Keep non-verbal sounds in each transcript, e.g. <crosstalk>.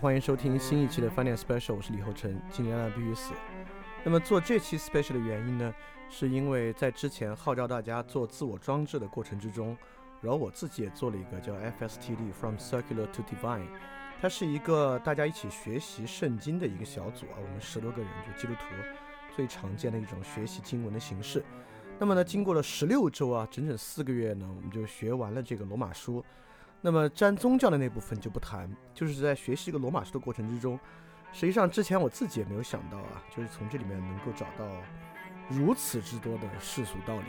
欢迎收听新一期的饭店 special，我是李厚成，今年呢必须死。那么做这期 special 的原因呢，是因为在之前号召大家做自我装置的过程之中，然后我自己也做了一个叫 FSTD From Circular to Divine，它是一个大家一起学习圣经的一个小组啊，我们十多个人就基督徒最常见的一种学习经文的形式。那么呢，经过了十六周啊，整整四个月呢，我们就学完了这个罗马书。那么沾宗教的那部分就不谈，就是在学习一个罗马书的过程之中，实际上之前我自己也没有想到啊，就是从这里面能够找到如此之多的世俗道理，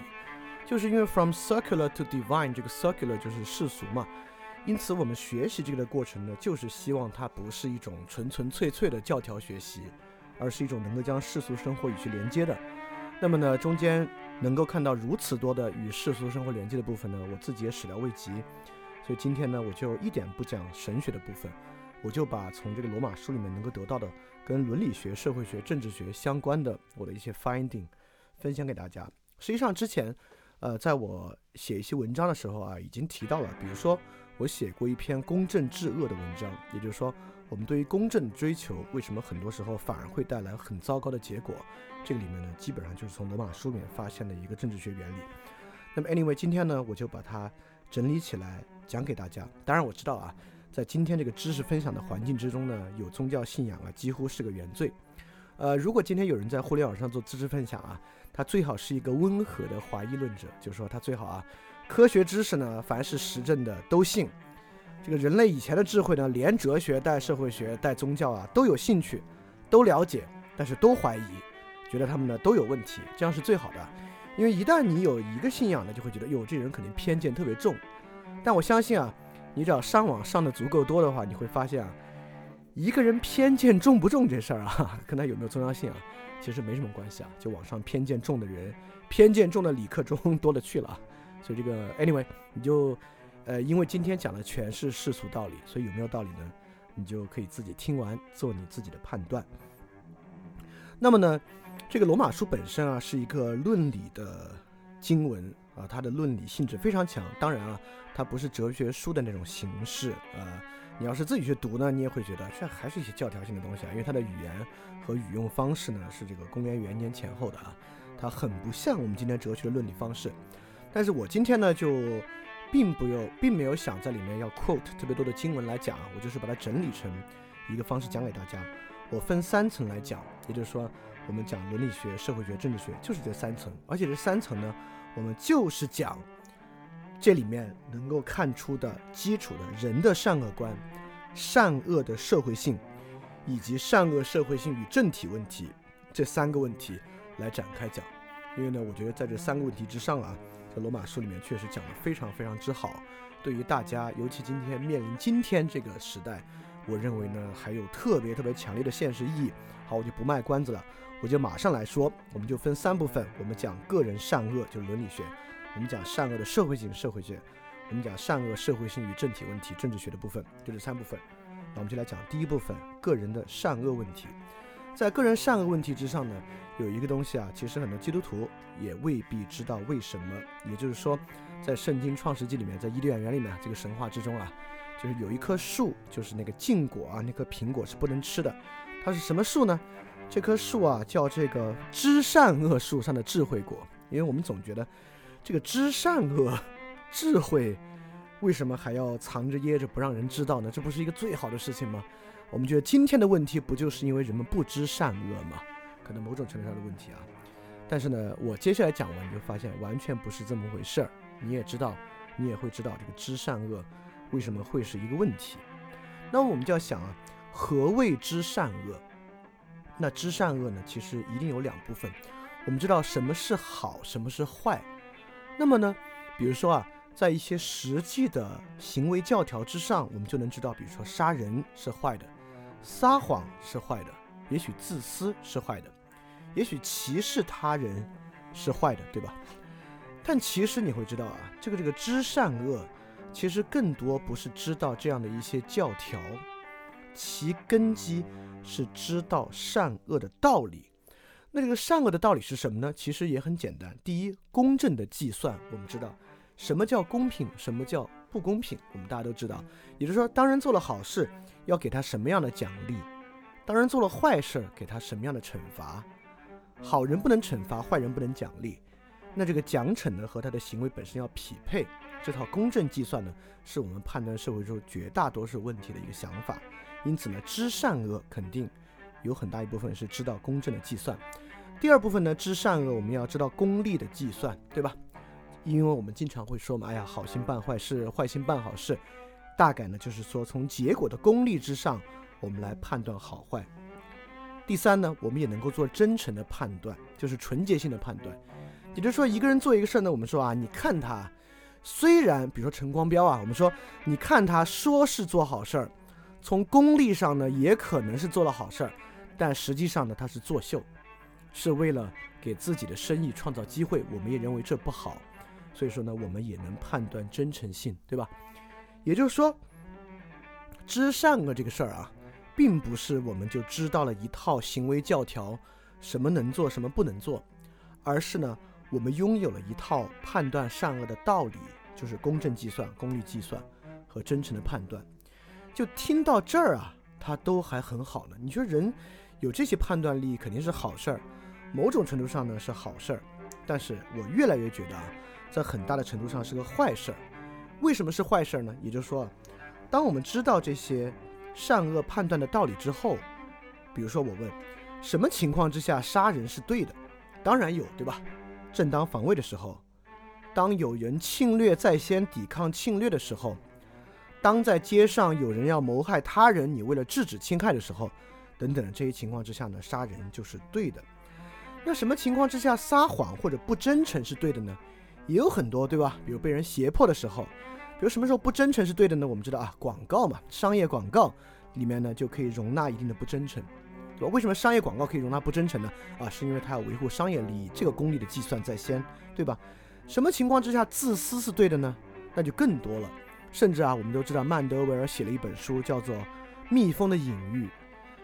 就是因为 from circular to divine 这个 circular 就是世俗嘛，因此我们学习这个的过程呢，就是希望它不是一种纯纯粹粹的教条学习，而是一种能够将世俗生活与其连接的。那么呢，中间能够看到如此多的与世俗生活连接的部分呢，我自己也始料未及。所以今天呢，我就一点不讲神学的部分，我就把从这个罗马书里面能够得到的跟伦理学、社会学、政治学相关的我的一些 finding 分享给大家。实际上之前，呃，在我写一些文章的时候啊，已经提到了，比如说我写过一篇公正治恶的文章，也就是说，我们对于公正追求为什么很多时候反而会带来很糟糕的结果，这个里面呢，基本上就是从罗马书里面发现的一个政治学原理。那么 anyway，今天呢，我就把它整理起来。讲给大家。当然我知道啊，在今天这个知识分享的环境之中呢，有宗教信仰啊，几乎是个原罪。呃，如果今天有人在互联网上做知识分享啊，他最好是一个温和的怀疑论者，就是说他最好啊，科学知识呢，凡是实证的都信。这个人类以前的智慧呢，连哲学带社会学带宗教啊，都有兴趣，都了解，但是都怀疑，觉得他们呢都有问题，这样是最好的。因为一旦你有一个信仰呢，就会觉得哟，这人肯定偏见特别重。但我相信啊，你只要上网上的足够多的话，你会发现啊，一个人偏见重不重这事儿啊，<laughs> 跟他有没有重要性啊，其实没什么关系啊。就网上偏见重的人，偏见重的理科中 <laughs> 多了去了啊。所以这个 anyway，你就呃，因为今天讲的全是世俗道理，所以有没有道理呢？你就可以自己听完做你自己的判断。那么呢，这个罗马书本身啊，是一个论理的经文。啊，它的论理性质非常强。当然啊，它不是哲学书的那种形式啊。你要是自己去读呢，你也会觉得这还是一些教条性的东西啊。因为它的语言和语用方式呢，是这个公元元年前后的啊，它很不像我们今天哲学的论理方式。但是我今天呢，就并不有，并没有想在里面要 quote 特别多的经文来讲，我就是把它整理成一个方式讲给大家。我分三层来讲，也就是说，我们讲伦理学、社会学、政治学，就是这三层，而且这三层呢。我们就是讲这里面能够看出的基础的人的善恶观、善恶的社会性，以及善恶社会性与政体问题这三个问题来展开讲。因为呢，我觉得在这三个问题之上啊，在罗马书里面确实讲得非常非常之好。对于大家，尤其今天面临今天这个时代，我认为呢还有特别特别强烈的现实意义。好，我就不卖关子了。我就马上来说，我们就分三部分，我们讲个人善恶，就是伦理学；我们讲善恶的社会性，社会学；我们讲善恶社会性与政体问题，政治学的部分，就这三部分。那我们就来讲第一部分，个人的善恶问题。在个人善恶问题之上呢，有一个东西啊，其实很多基督徒也未必知道为什么。也就是说，在圣经创世纪里面，在伊甸园里面这个神话之中啊，就是有一棵树，就是那个禁果啊，那棵苹果是不能吃的。它是什么树呢？这棵树啊，叫这个知善恶树上的智慧果，因为我们总觉得，这个知善恶、<laughs> 智慧，为什么还要藏着掖着不让人知道呢？这不是一个最好的事情吗？我们觉得今天的问题不就是因为人们不知善恶吗？可能某种程度上的问题啊。但是呢，我接下来讲完你就发现完全不是这么回事儿。你也知道，你也会知道这个知善恶为什么会是一个问题。那我们就要想啊，何谓知善恶？那知善恶呢？其实一定有两部分。我们知道什么是好，什么是坏。那么呢，比如说啊，在一些实际的行为教条之上，我们就能知道，比如说杀人是坏的，撒谎是坏的，也许自私是坏的，也许歧视他人是坏的，对吧？但其实你会知道啊，这个这个知善恶，其实更多不是知道这样的一些教条，其根基。是知道善恶的道理，那这个善恶的道理是什么呢？其实也很简单。第一，公正的计算，我们知道什么叫公平，什么叫不公平，我们大家都知道。也就是说，当人做了好事，要给他什么样的奖励；当人做了坏事，给他什么样的惩罚。好人不能惩罚，坏人不能奖励。那这个奖惩呢，和他的行为本身要匹配。这套公正计算呢，是我们判断社会中绝大多数问题的一个想法。因此呢，知善恶肯定有很大一部分是知道公正的计算。第二部分呢，知善恶我们要知道功利的计算，对吧？因为我们经常会说嘛，哎呀，好心办坏事，坏心办好事，大概呢就是说从结果的功利之上，我们来判断好坏。第三呢，我们也能够做真诚的判断，就是纯洁性的判断。也就是说，一个人做一个事儿呢，我们说啊，你看他，虽然比如说陈光标啊，我们说你看他说是做好事儿，从功利上呢也可能是做了好事儿，但实际上呢他是作秀，是为了给自己的生意创造机会。我们也认为这不好。所以说呢，我们也能判断真诚性，对吧？也就是说，知善恶这个事儿啊，并不是我们就知道了一套行为教条，什么能做，什么不能做，而是呢，我们拥有了一套判断善恶的道理，就是公正计算、功利计算和真诚的判断。就听到这儿啊，它都还很好呢。你说人有这些判断力，肯定是好事儿，某种程度上呢是好事儿。但是我越来越觉得啊。在很大的程度上是个坏事儿，为什么是坏事儿呢？也就是说，当我们知道这些善恶判断的道理之后，比如说我问，什么情况之下杀人是对的？当然有，对吧？正当防卫的时候，当有人侵略在先抵抗侵略的时候，当在街上有人要谋害他人，你为了制止侵害的时候，等等这些情况之下呢，杀人就是对的。那什么情况之下撒谎或者不真诚是对的呢？也有很多，对吧？比如被人胁迫的时候，比如什么时候不真诚是对的呢？我们知道啊，广告嘛，商业广告里面呢就可以容纳一定的不真诚，对吧？为什么商业广告可以容纳不真诚呢？啊，是因为它要维护商业利益，这个功利的计算在先，对吧？什么情况之下自私是对的呢？那就更多了，甚至啊，我们都知道曼德维尔写了一本书叫做《蜜蜂的隐喻》，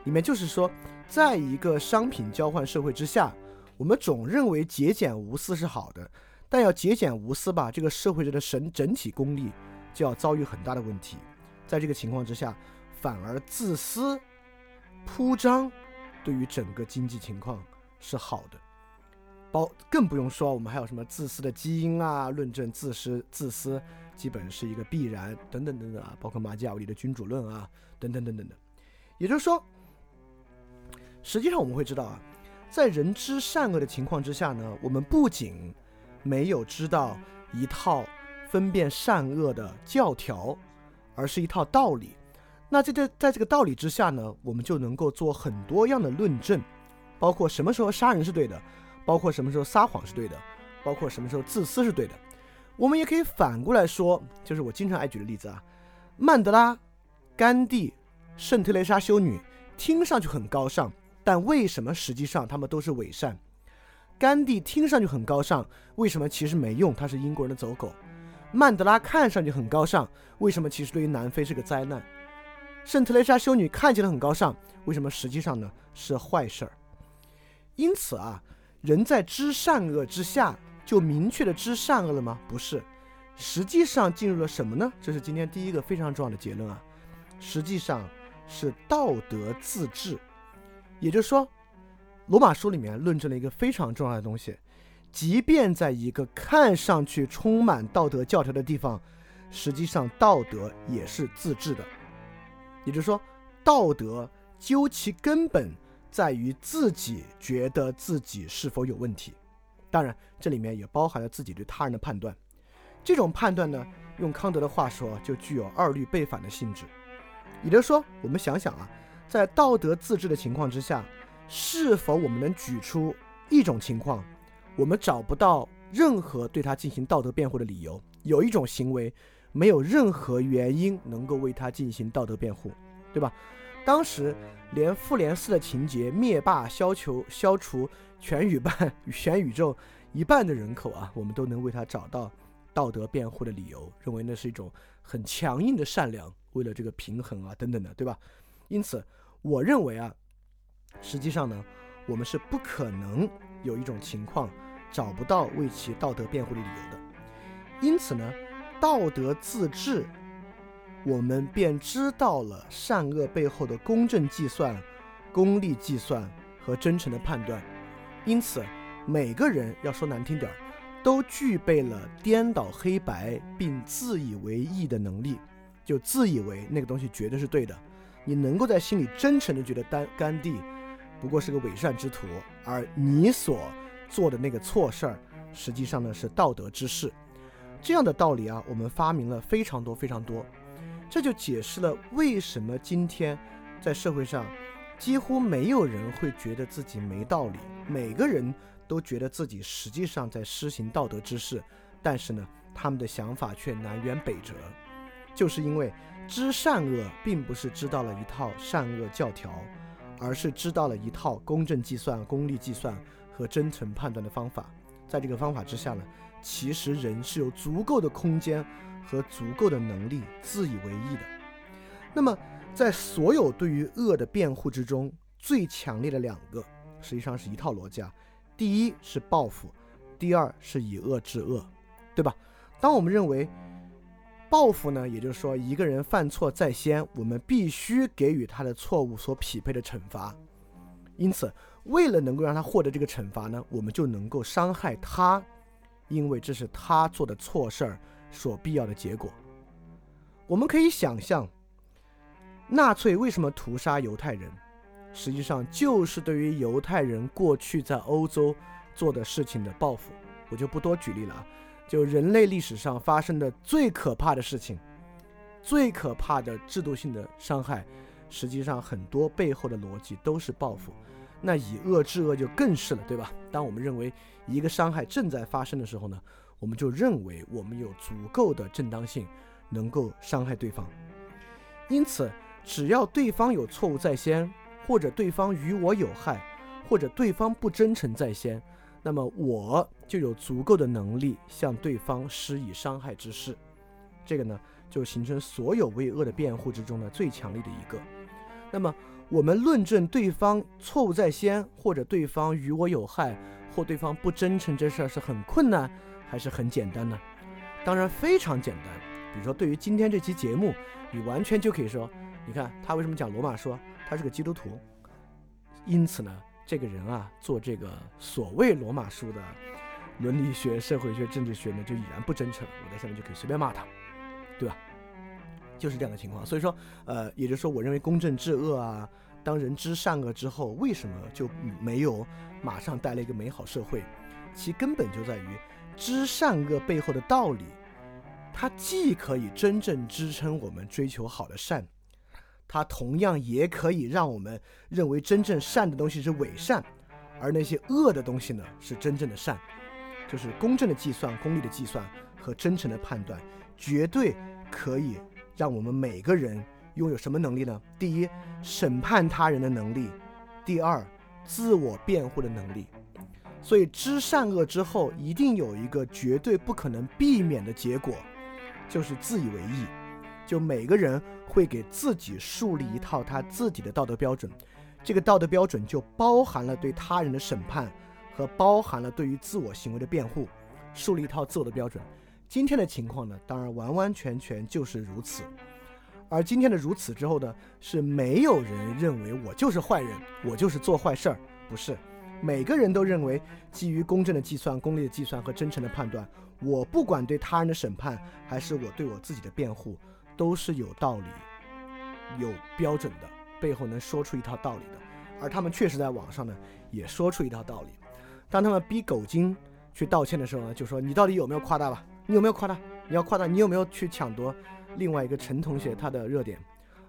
里面就是说，在一个商品交换社会之下，我们总认为节俭无私是好的。但要节俭无私吧，这个社会的神整体功利就要遭遇很大的问题。在这个情况之下，反而自私铺张，对于整个经济情况是好的。包更不用说，我们还有什么自私的基因啊？论证自私，自私基本是一个必然，等等等等啊，包括马基雅维利的君主论啊，等等等等的。也就是说，实际上我们会知道啊，在人知善恶的情况之下呢，我们不仅没有知道一套分辨善恶的教条，而是一套道理。那在这在这个道理之下呢，我们就能够做很多样的论证，包括什么时候杀人是对的，包括什么时候撒谎是对的，包括什么时候自私是对的。我们也可以反过来说，就是我经常爱举的例子啊，曼德拉、甘地、圣特蕾莎修女，听上去很高尚，但为什么实际上他们都是伪善？甘地听上去很高尚，为什么其实没用？他是英国人的走狗。曼德拉看上去很高尚，为什么其实对于南非是个灾难？圣特蕾莎修女看起来很高尚，为什么实际上呢是坏事儿？因此啊，人在知善恶之下，就明确的知善恶了吗？不是，实际上进入了什么呢？这是今天第一个非常重要的结论啊，实际上是道德自治，也就是说。罗马书里面论证了一个非常重要的东西，即便在一个看上去充满道德教条的地方，实际上道德也是自治的。也就是说，道德究其根本在于自己觉得自己是否有问题。当然，这里面也包含了自己对他人的判断。这种判断呢，用康德的话说，就具有二律背反的性质。也就是说，我们想想啊，在道德自治的情况之下。是否我们能举出一种情况，我们找不到任何对他进行道德辩护的理由？有一种行为没有任何原因能够为他进行道德辩护，对吧？当时连复联四的情节灭霸消求消除全宇半全宇宙一半的人口啊，我们都能为他找到道德辩护的理由，认为那是一种很强硬的善良，为了这个平衡啊等等的，对吧？因此，我认为啊。实际上呢，我们是不可能有一种情况找不到为其道德辩护的理由的。因此呢，道德自治，我们便知道了善恶背后的公正计算、功利计算和真诚的判断。因此，每个人要说难听点儿，都具备了颠倒黑白并自以为意的能力，就自以为那个东西绝对是对的。你能够在心里真诚的觉得甘甘地不过是个伪善之徒，而你所做的那个错事儿，实际上呢是道德之事。这样的道理啊，我们发明了非常多非常多，这就解释了为什么今天在社会上几乎没有人会觉得自己没道理，每个人都觉得自己实际上在施行道德之事，但是呢，他们的想法却南辕北辙，就是因为知善恶并不是知道了一套善恶教条，而是知道了一套公正计算、功利计算和真诚判断的方法，在这个方法之下呢。其实人是有足够的空间和足够的能力自以为意的。那么，在所有对于恶的辩护之中，最强烈的两个实际上是一套逻辑啊。第一是报复，第二是以恶制恶，对吧？当我们认为报复呢，也就是说一个人犯错在先，我们必须给予他的错误所匹配的惩罚。因此，为了能够让他获得这个惩罚呢，我们就能够伤害他。因为这是他做的错事儿所必要的结果。我们可以想象，纳粹为什么屠杀犹太人，实际上就是对于犹太人过去在欧洲做的事情的报复。我就不多举例了啊，就人类历史上发生的最可怕的事情，最可怕的制度性的伤害，实际上很多背后的逻辑都是报复。那以恶制恶就更是了，对吧？当我们认为。一个伤害正在发生的时候呢，我们就认为我们有足够的正当性，能够伤害对方。因此，只要对方有错误在先，或者对方与我有害，或者对方不真诚在先，那么我就有足够的能力向对方施以伤害之事。这个呢，就形成所有为恶的辩护之中呢最强力的一个。那么，我们论证对方错误在先，或者对方与我有害。或对方不真诚，这事儿是很困难，还是很简单呢？当然非常简单。比如说，对于今天这期节目，你完全就可以说：你看他为什么讲罗马说？他是个基督徒，因此呢，这个人啊，做这个所谓罗马书的伦理学、社会学、政治学呢，就已然不真诚。我在下面就可以随便骂他，对吧？就是这样的情况。所以说，呃，也就是说，我认为公正治恶啊。当人知善恶之后，为什么就没有马上带来一个美好社会？其根本就在于知善恶背后的道理。它既可以真正支撑我们追求好的善，它同样也可以让我们认为真正善的东西是伪善，而那些恶的东西呢是真正的善。就是公正的计算、功利的计算和真诚的判断，绝对可以让我们每个人。拥有什么能力呢？第一，审判他人的能力；第二，自我辩护的能力。所以，知善恶之后，一定有一个绝对不可能避免的结果，就是自以为意。就每个人会给自己树立一套他自己的道德标准，这个道德标准就包含了对他人的审判，和包含了对于自我行为的辩护，树立一套自我的标准。今天的情况呢，当然完完全全就是如此。而今天的如此之后呢，是没有人认为我就是坏人，我就是做坏事儿，不是，每个人都认为基于公正的计算、功利的计算和真诚的判断，我不管对他人的审判，还是我对我自己的辩护，都是有道理、有标准的，背后能说出一套道理的。而他们确实在网上呢，也说出一套道理。当他们逼狗精去道歉的时候呢，就说你到底有没有夸大吧？你有没有夸大？你要夸大，你有没有去抢夺？另外一个陈同学他的热点，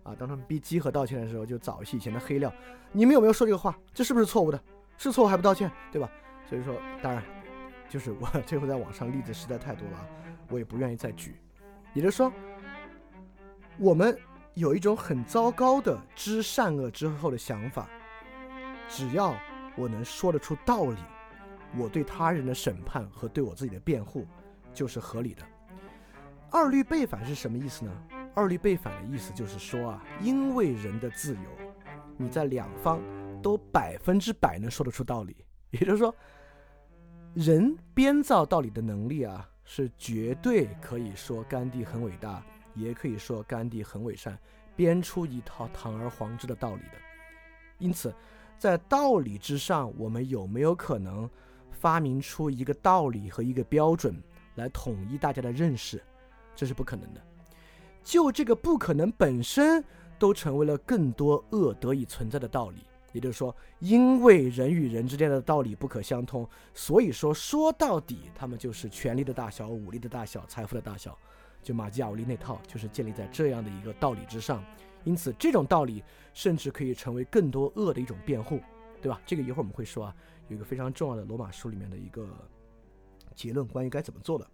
啊，当他们逼基和道歉的时候，就找一些以前的黑料。你们有没有说这个话？这是不是错误的？是错误还不道歉，对吧？所以说，当然，就是我 <laughs> 最后在网上例子实在太多了，我也不愿意再举。也就是说，我们有一种很糟糕的知善恶之后的想法，只要我能说得出道理，我对他人的审判和对我自己的辩护就是合理的。二律背反是什么意思呢？二律背反的意思就是说啊，因为人的自由，你在两方都百分之百能说得出道理。也就是说，人编造道理的能力啊，是绝对可以说甘地很伟大，也可以说甘地很伪善，编出一套堂而皇之的道理的。因此，在道理之上，我们有没有可能发明出一个道理和一个标准来统一大家的认识？这是不可能的。就这个不可能本身，都成为了更多恶得以存在的道理。也就是说，因为人与人之间的道理不可相通，所以说说到底，他们就是权力的大小、武力的大小、财富的大小。就马基雅维利那套，就是建立在这样的一个道理之上。因此，这种道理甚至可以成为更多恶的一种辩护，对吧？这个一会儿我们会说啊，有一个非常重要的罗马书里面的一个结论，关于该怎么做的。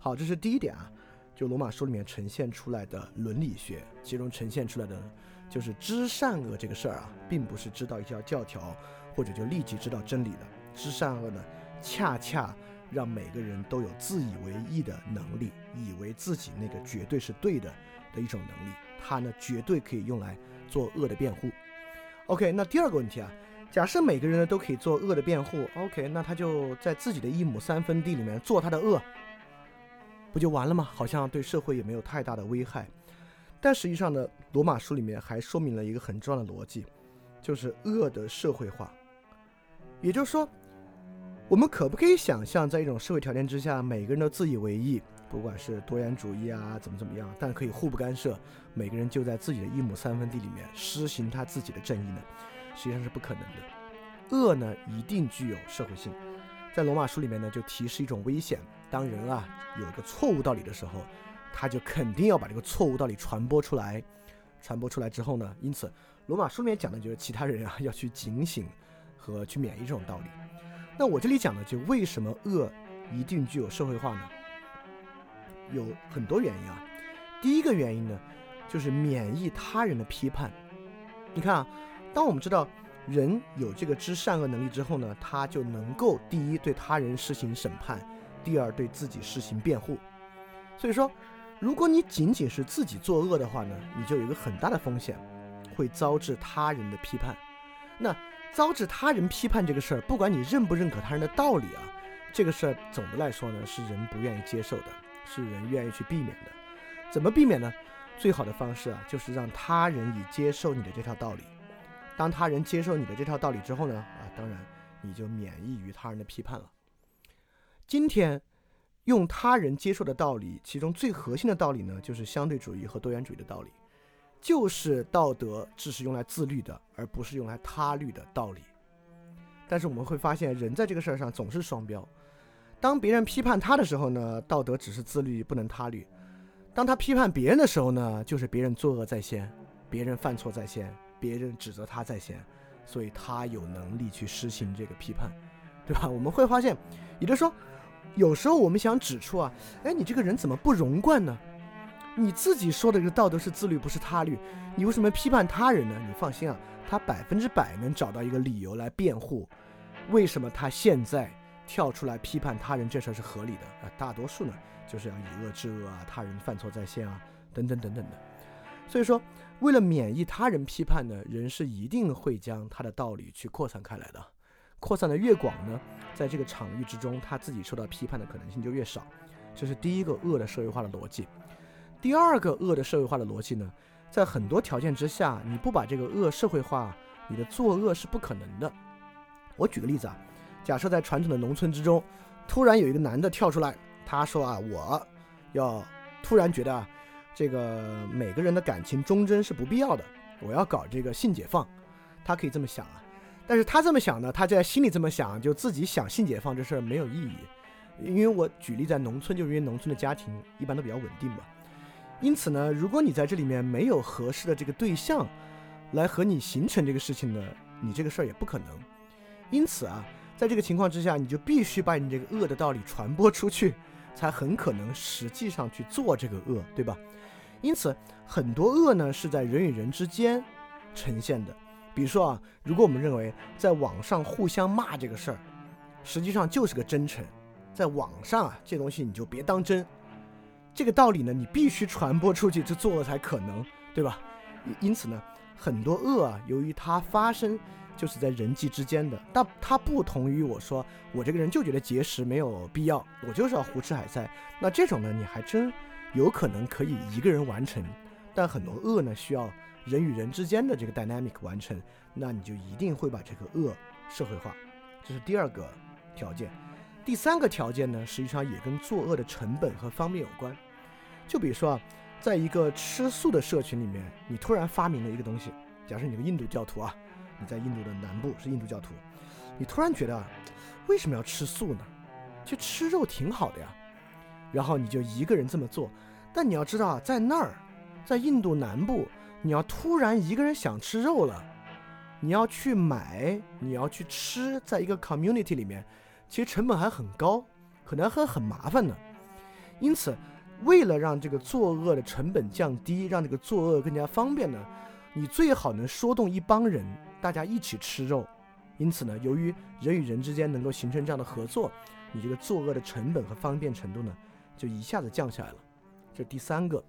好，这是第一点啊，就罗马书里面呈现出来的伦理学，其中呈现出来的。就是知善恶这个事儿啊，并不是知道一条教条，或者就立即知道真理的。知善恶呢，恰恰让每个人都有自以为意的能力，以为自己那个绝对是对的的一种能力。它呢，绝对可以用来做恶的辩护。OK，那第二个问题啊，假设每个人呢都可以做恶的辩护，OK，那他就在自己的一亩三分地里面做他的恶，不就完了吗？好像对社会也没有太大的危害。但实际上呢，罗马书里面还说明了一个很重要的逻辑，就是恶的社会化。也就是说，我们可不可以想象，在一种社会条件之下，每个人都自以为意，不管是多元主义啊，怎么怎么样，但可以互不干涉，每个人就在自己的一亩三分地里面施行他自己的正义呢？实际上是不可能的。恶呢，一定具有社会性。在罗马书里面呢，就提示一种危险：当人啊有一个错误道理的时候。他就肯定要把这个错误道理传播出来，传播出来之后呢，因此罗马书里面讲的就是其他人啊要去警醒和去免疫这种道理。那我这里讲的就为什么恶一定具有社会化呢？有很多原因啊。第一个原因呢，就是免疫他人的批判。你看啊，当我们知道人有这个知善恶能力之后呢，他就能够第一对他人施行审判，第二对自己施行辩护。所以说。如果你仅仅是自己作恶的话呢，你就有一个很大的风险，会遭致他人的批判。那遭致他人批判这个事儿，不管你认不认可他人的道理啊，这个事儿总的来说呢，是人不愿意接受的，是人愿意去避免的。怎么避免呢？最好的方式啊，就是让他人以接受你的这套道理。当他人接受你的这套道理之后呢，啊，当然你就免疫于他人的批判了。今天。用他人接受的道理，其中最核心的道理呢，就是相对主义和多元主义的道理，就是道德只是用来自律的，而不是用来他律的道理。但是我们会发现，人在这个事儿上总是双标。当别人批判他的时候呢，道德只是自律，不能他律；当他批判别人的时候呢，就是别人作恶在先，别人犯错在先，别人指责他在先，所以他有能力去实行这个批判，对吧？我们会发现，也就是说。有时候我们想指出啊，哎，你这个人怎么不容贯呢？你自己说的这个道德是自律，不是他律，你为什么批判他人呢？你放心啊，他百分之百能找到一个理由来辩护，为什么他现在跳出来批判他人这事儿是合理的啊？大多数呢，就是要以恶制恶啊，他人犯错在先啊，等等等等的。所以说，为了免疫他人批判呢，人是一定会将他的道理去扩散开来的。扩散的越广呢，在这个场域之中，他自己受到批判的可能性就越少。这是第一个恶的社会化的逻辑。第二个恶的社会化的逻辑呢，在很多条件之下，你不把这个恶社会化，你的作恶是不可能的。我举个例子啊，假设在传统的农村之中，突然有一个男的跳出来，他说啊，我要突然觉得啊，这个每个人的感情忠贞是不必要的，我要搞这个性解放，他可以这么想啊。但是他这么想呢，他在心里这么想，就自己想性解放这事儿没有意义，因为我举例在农村，就是因为农村的家庭一般都比较稳定嘛。因此呢，如果你在这里面没有合适的这个对象，来和你形成这个事情呢，你这个事儿也不可能。因此啊，在这个情况之下，你就必须把你这个恶的道理传播出去，才很可能实际上去做这个恶，对吧？因此，很多恶呢是在人与人之间呈现的。比如说啊，如果我们认为在网上互相骂这个事儿，实际上就是个真诚，在网上啊，这东西你就别当真。这个道理呢，你必须传播出去，这做了才可能，对吧？因此呢，很多恶啊，由于它发生就是在人际之间的。但它不同于我说我这个人就觉得节食没有必要，我就是要胡吃海塞。那这种呢，你还真有可能可以一个人完成。但很多恶呢，需要人与人之间的这个 dynamic 完成，那你就一定会把这个恶社会化。这是第二个条件。第三个条件呢，实际上也跟作恶的成本和方便有关。就比如说啊，在一个吃素的社群里面，你突然发明了一个东西。假设你个印度教徒啊，你在印度的南部是印度教徒，你突然觉得为什么要吃素呢？其实吃肉挺好的呀。然后你就一个人这么做。但你要知道啊，在那儿，在印度南部，你要突然一个人想吃肉了，你要去买，你要去吃，在一个 community 里面。其实成本还很高，可能还很麻烦呢。因此，为了让这个作恶的成本降低，让这个作恶更加方便呢，你最好能说动一帮人，大家一起吃肉。因此呢，由于人与人之间能够形成这样的合作，你这个作恶的成本和方便程度呢，就一下子降下来了。这是第三个。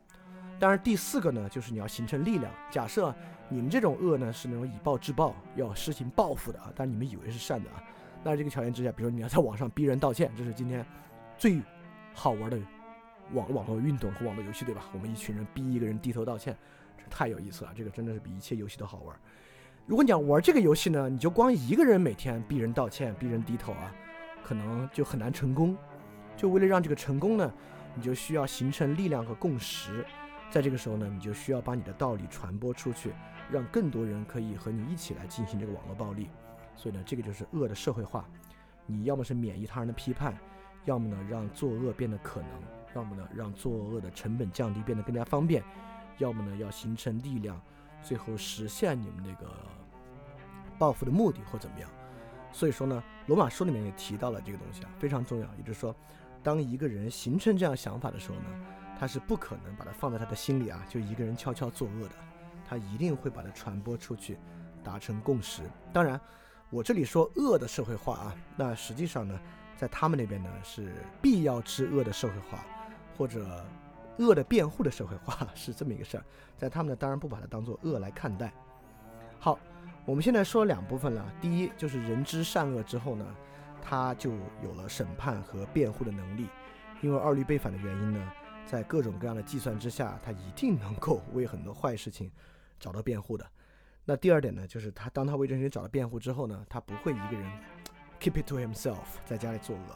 当然，第四个呢，就是你要形成力量。假设你们这种恶呢，是那种以暴制暴，要实行报复的啊，但你们以为是善的啊。那这个条件之下，比如说你要在网上逼人道歉，这是今天最好玩的网网络运动和网络游戏，对吧？我们一群人逼一个人低头道歉，这太有意思了。这个真的是比一切游戏都好玩。如果你想玩这个游戏呢，你就光一个人每天逼人道歉、逼人低头啊，可能就很难成功。就为了让这个成功呢，你就需要形成力量和共识。在这个时候呢，你就需要把你的道理传播出去，让更多人可以和你一起来进行这个网络暴力。所以呢，这个就是恶的社会化。你要么是免疫他人的批判，要么呢让作恶变得可能，要么呢让作恶的成本降低，变得更加方便，要么呢要形成力量，最后实现你们那个报复的目的或怎么样。所以说呢，罗马书里面也提到了这个东西啊，非常重要。也就是说，当一个人形成这样想法的时候呢，他是不可能把它放在他的心里啊，就一个人悄悄作恶的，他一定会把它传播出去，达成共识。当然。我这里说恶的社会化啊，那实际上呢，在他们那边呢是必要之恶的社会化，或者恶的辩护的社会化是这么一个事儿，在他们呢当然不把它当做恶来看待。好，我们现在说两部分了，第一就是人知善恶之后呢，他就有了审判和辩护的能力，因为二律背反的原因呢，在各种各样的计算之下，他一定能够为很多坏事情找到辩护的。那第二点呢，就是他当他为这些人找到辩护之后呢，他不会一个人 keep it to himself 在家里作恶，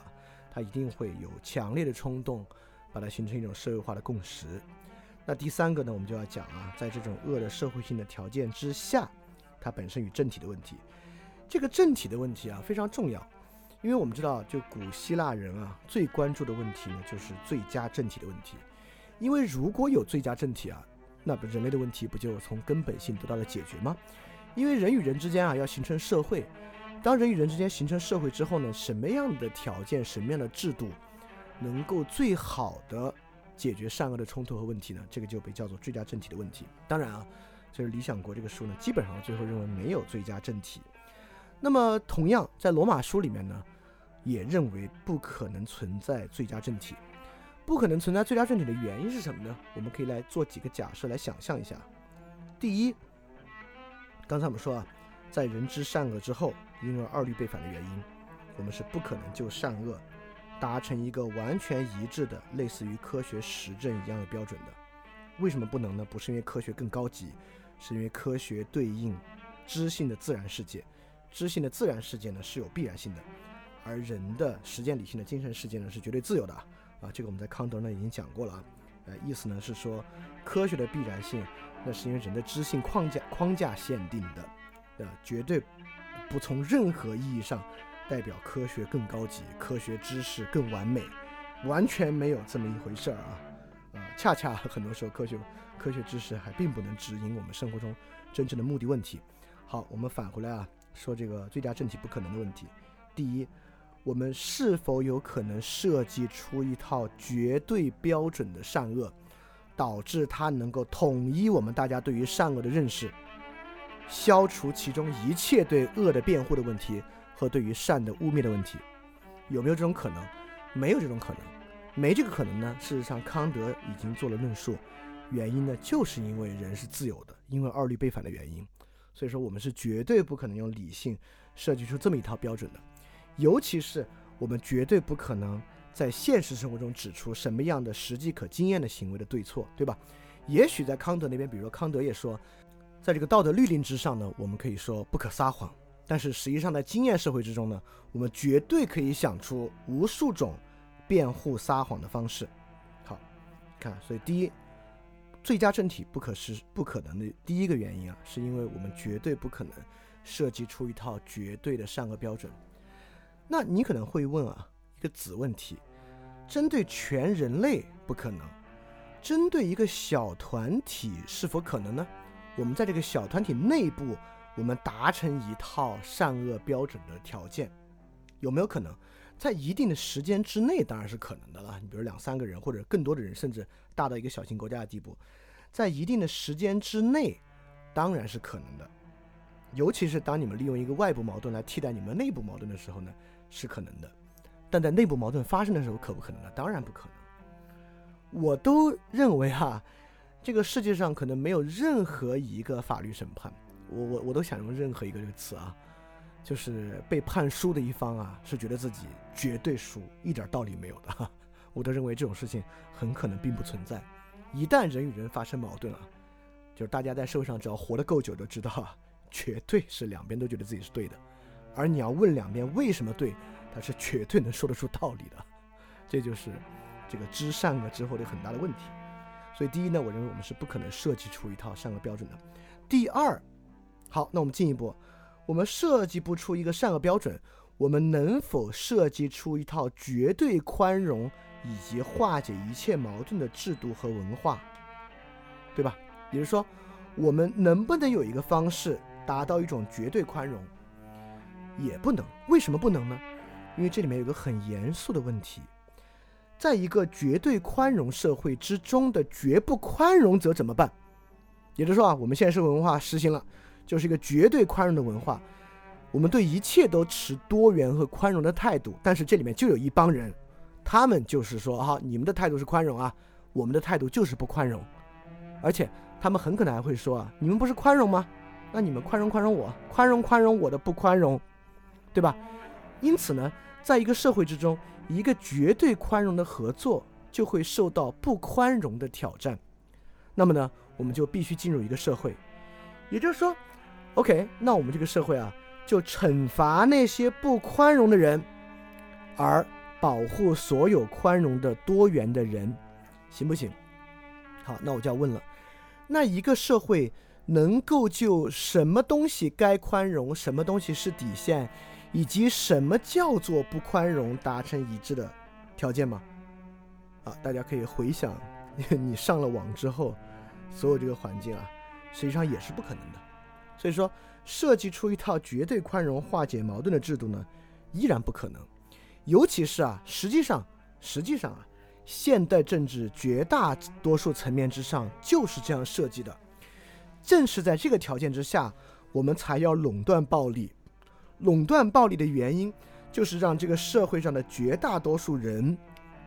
他一定会有强烈的冲动，把它形成一种社会化的共识。那第三个呢，我们就要讲啊，在这种恶的社会性的条件之下，它本身与政体的问题，这个政体的问题啊非常重要，因为我们知道，就古希腊人啊最关注的问题呢就是最佳政体的问题，因为如果有最佳政体啊。那人类的问题不就从根本性得到了解决吗？因为人与人之间啊要形成社会，当人与人之间形成社会之后呢，什么样的条件、什么样的制度，能够最好的解决善恶的冲突和问题呢？这个就被叫做最佳政体的问题。当然啊，就是《理想国》这个书呢，基本上最后认为没有最佳政体。那么同样在罗马书里面呢，也认为不可能存在最佳政体。不可能存在最佳政体的原因是什么呢？我们可以来做几个假设来想象一下。第一，刚才我们说啊，在人知善恶之后，因为二律背反的原因，我们是不可能就善恶达成一个完全一致的类似于科学实证一样的标准的。为什么不能呢？不是因为科学更高级，是因为科学对应知性的自然世界，知性的自然世界呢是有必然性的，而人的实践理性的精神世界呢是绝对自由的。啊，这个我们在康德呢已经讲过了啊，呃，意思呢是说，科学的必然性，那是因为人的知性框架框架限定的，呃，绝对不从任何意义上代表科学更高级，科学知识更完美，完全没有这么一回事儿啊，啊，恰恰很多时候科学科学知识还并不能指引我们生活中真正的目的问题。好，我们返回来啊，说这个最佳政体不可能的问题，第一。我们是否有可能设计出一套绝对标准的善恶，导致它能够统一我们大家对于善恶的认识，消除其中一切对恶的辩护的问题和对于善的污蔑的问题？有没有这种可能？没有这种可能，没这个可能呢？事实上，康德已经做了论述，原因呢，就是因为人是自由的，因为二律背反的原因。所以说我们是绝对不可能用理性设计出这么一套标准的，尤其是我们绝对不可能在现实生活中指出什么样的实际可经验的行为的对错，对吧？也许在康德那边，比如说康德也说，在这个道德律令之上呢，我们可以说不可撒谎，但是实际上在经验社会之中呢，我们绝对可以想出无数种辩护撒谎的方式。好，看，所以第一。最佳政体不可是不可能的第一个原因啊，是因为我们绝对不可能设计出一套绝对的善恶标准。那你可能会问啊，一个子问题：针对全人类不可能，针对一个小团体是否可能呢？我们在这个小团体内部，我们达成一套善恶标准的条件，有没有可能？在一定的时间之内，当然是可能的了。你比如两三个人或者更多的人，甚至大到一个小型国家的地步，在一定的时间之内，当然是可能的。尤其是当你们利用一个外部矛盾来替代你们内部矛盾的时候呢，是可能的。但在内部矛盾发生的时候，可不可能呢？当然不可能。我都认为哈，这个世界上可能没有任何一个法律审判，我我我都想用任何一个这个词啊。就是被判输的一方啊，是觉得自己绝对输，一点道理没有的。我都认为这种事情很可能并不存在。一旦人与人发生矛盾啊，就是大家在社会上只要活得够久，都知道啊，绝对是两边都觉得自己是对的。而你要问两边为什么对，他是绝对能说得出道理的。这就是这个知善恶之后的很大的问题。所以第一呢，我认为我们是不可能设计出一套善恶标准的。第二，好，那我们进一步。我们设计不出一个善恶标准，我们能否设计出一套绝对宽容以及化解一切矛盾的制度和文化，对吧？也就是说，我们能不能有一个方式达到一种绝对宽容？也不能。为什么不能呢？因为这里面有个很严肃的问题，在一个绝对宽容社会之中的绝不宽容者怎么办？也就是说啊，我们现在社会文化实行了。就是一个绝对宽容的文化，我们对一切都持多元和宽容的态度。但是这里面就有一帮人，他们就是说哈，你们的态度是宽容啊，我们的态度就是不宽容。而且他们很可能还会说啊，你们不是宽容吗？那你们宽容宽容我，宽容宽容我的不宽容，对吧？因此呢，在一个社会之中，一个绝对宽容的合作就会受到不宽容的挑战。那么呢，我们就必须进入一个社会，也就是说。OK，那我们这个社会啊，就惩罚那些不宽容的人，而保护所有宽容的多元的人，行不行？好，那我就要问了，那一个社会能够就什么东西该宽容，什么东西是底线，以及什么叫做不宽容达成一致的条件吗？啊，大家可以回想，<laughs> 你上了网之后，所有这个环境啊，实际上也是不可能的。所以说，设计出一套绝对宽容、化解矛盾的制度呢，依然不可能。尤其是啊，实际上，实际上啊，现代政治绝大多数层面之上就是这样设计的。正是在这个条件之下，我们才要垄断暴力。垄断暴力的原因，就是让这个社会上的绝大多数人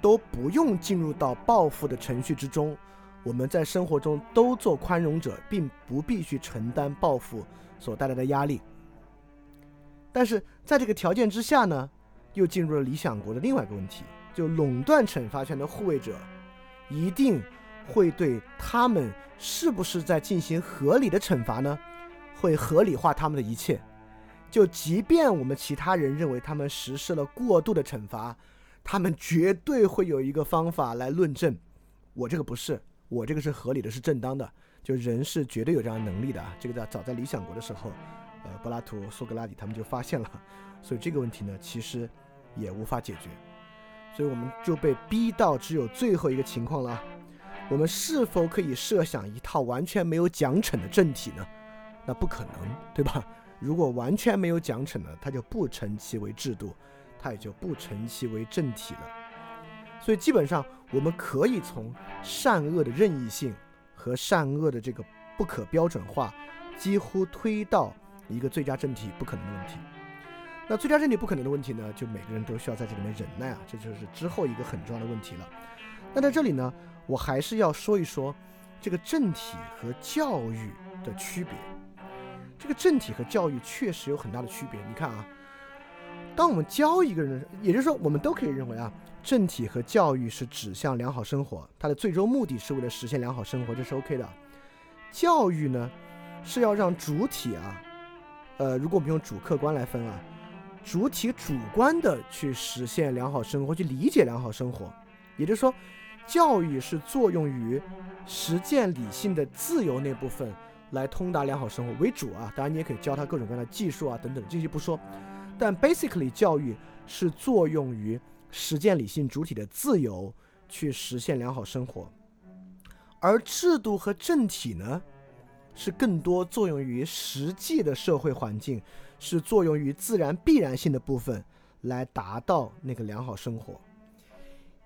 都不用进入到报复的程序之中。我们在生活中都做宽容者，并不必须承担报复所带来的压力。但是在这个条件之下呢，又进入了理想国的另外一个问题：就垄断惩罚权的护卫者，一定会对他们是不是在进行合理的惩罚呢？会合理化他们的一切。就即便我们其他人认为他们实施了过度的惩罚，他们绝对会有一个方法来论证，我这个不是。我这个是合理的，是正当的，就人是绝对有这样能力的啊！这个在早在理想国的时候，呃，柏拉图、苏格拉底他们就发现了，<laughs> 所以这个问题呢，其实也无法解决，所以我们就被逼到只有最后一个情况了：我们是否可以设想一套完全没有奖惩的政体呢？那不可能，对吧？如果完全没有奖惩呢，它就不成其为制度，它也就不成其为政体了。所以基本上，我们可以从善恶的任意性和善恶的这个不可标准化，几乎推到一个最佳政体不可能的问题。那最佳政体不可能的问题呢，就每个人都需要在这里面忍耐啊，这就是之后一个很重要的问题了。那在这里呢，我还是要说一说这个政体和教育的区别。这个政体和教育确实有很大的区别。你看啊，当我们教一个人，也就是说，我们都可以认为啊，政体和教育是指向良好生活，它的最终目的是为了实现良好生活，这是 OK 的。教育呢，是要让主体啊，呃，如果我们用主客观来分啊，主体主观的去实现良好生活，去理解良好生活，也就是说，教育是作用于实践理性的自由那部分。来通达良好生活为主啊，当然你也可以教他各种各样的技术啊等等这些不说，但 basically 教育是作用于实践理性主体的自由去实现良好生活，而制度和政体呢，是更多作用于实际的社会环境，是作用于自然必然性的部分来达到那个良好生活。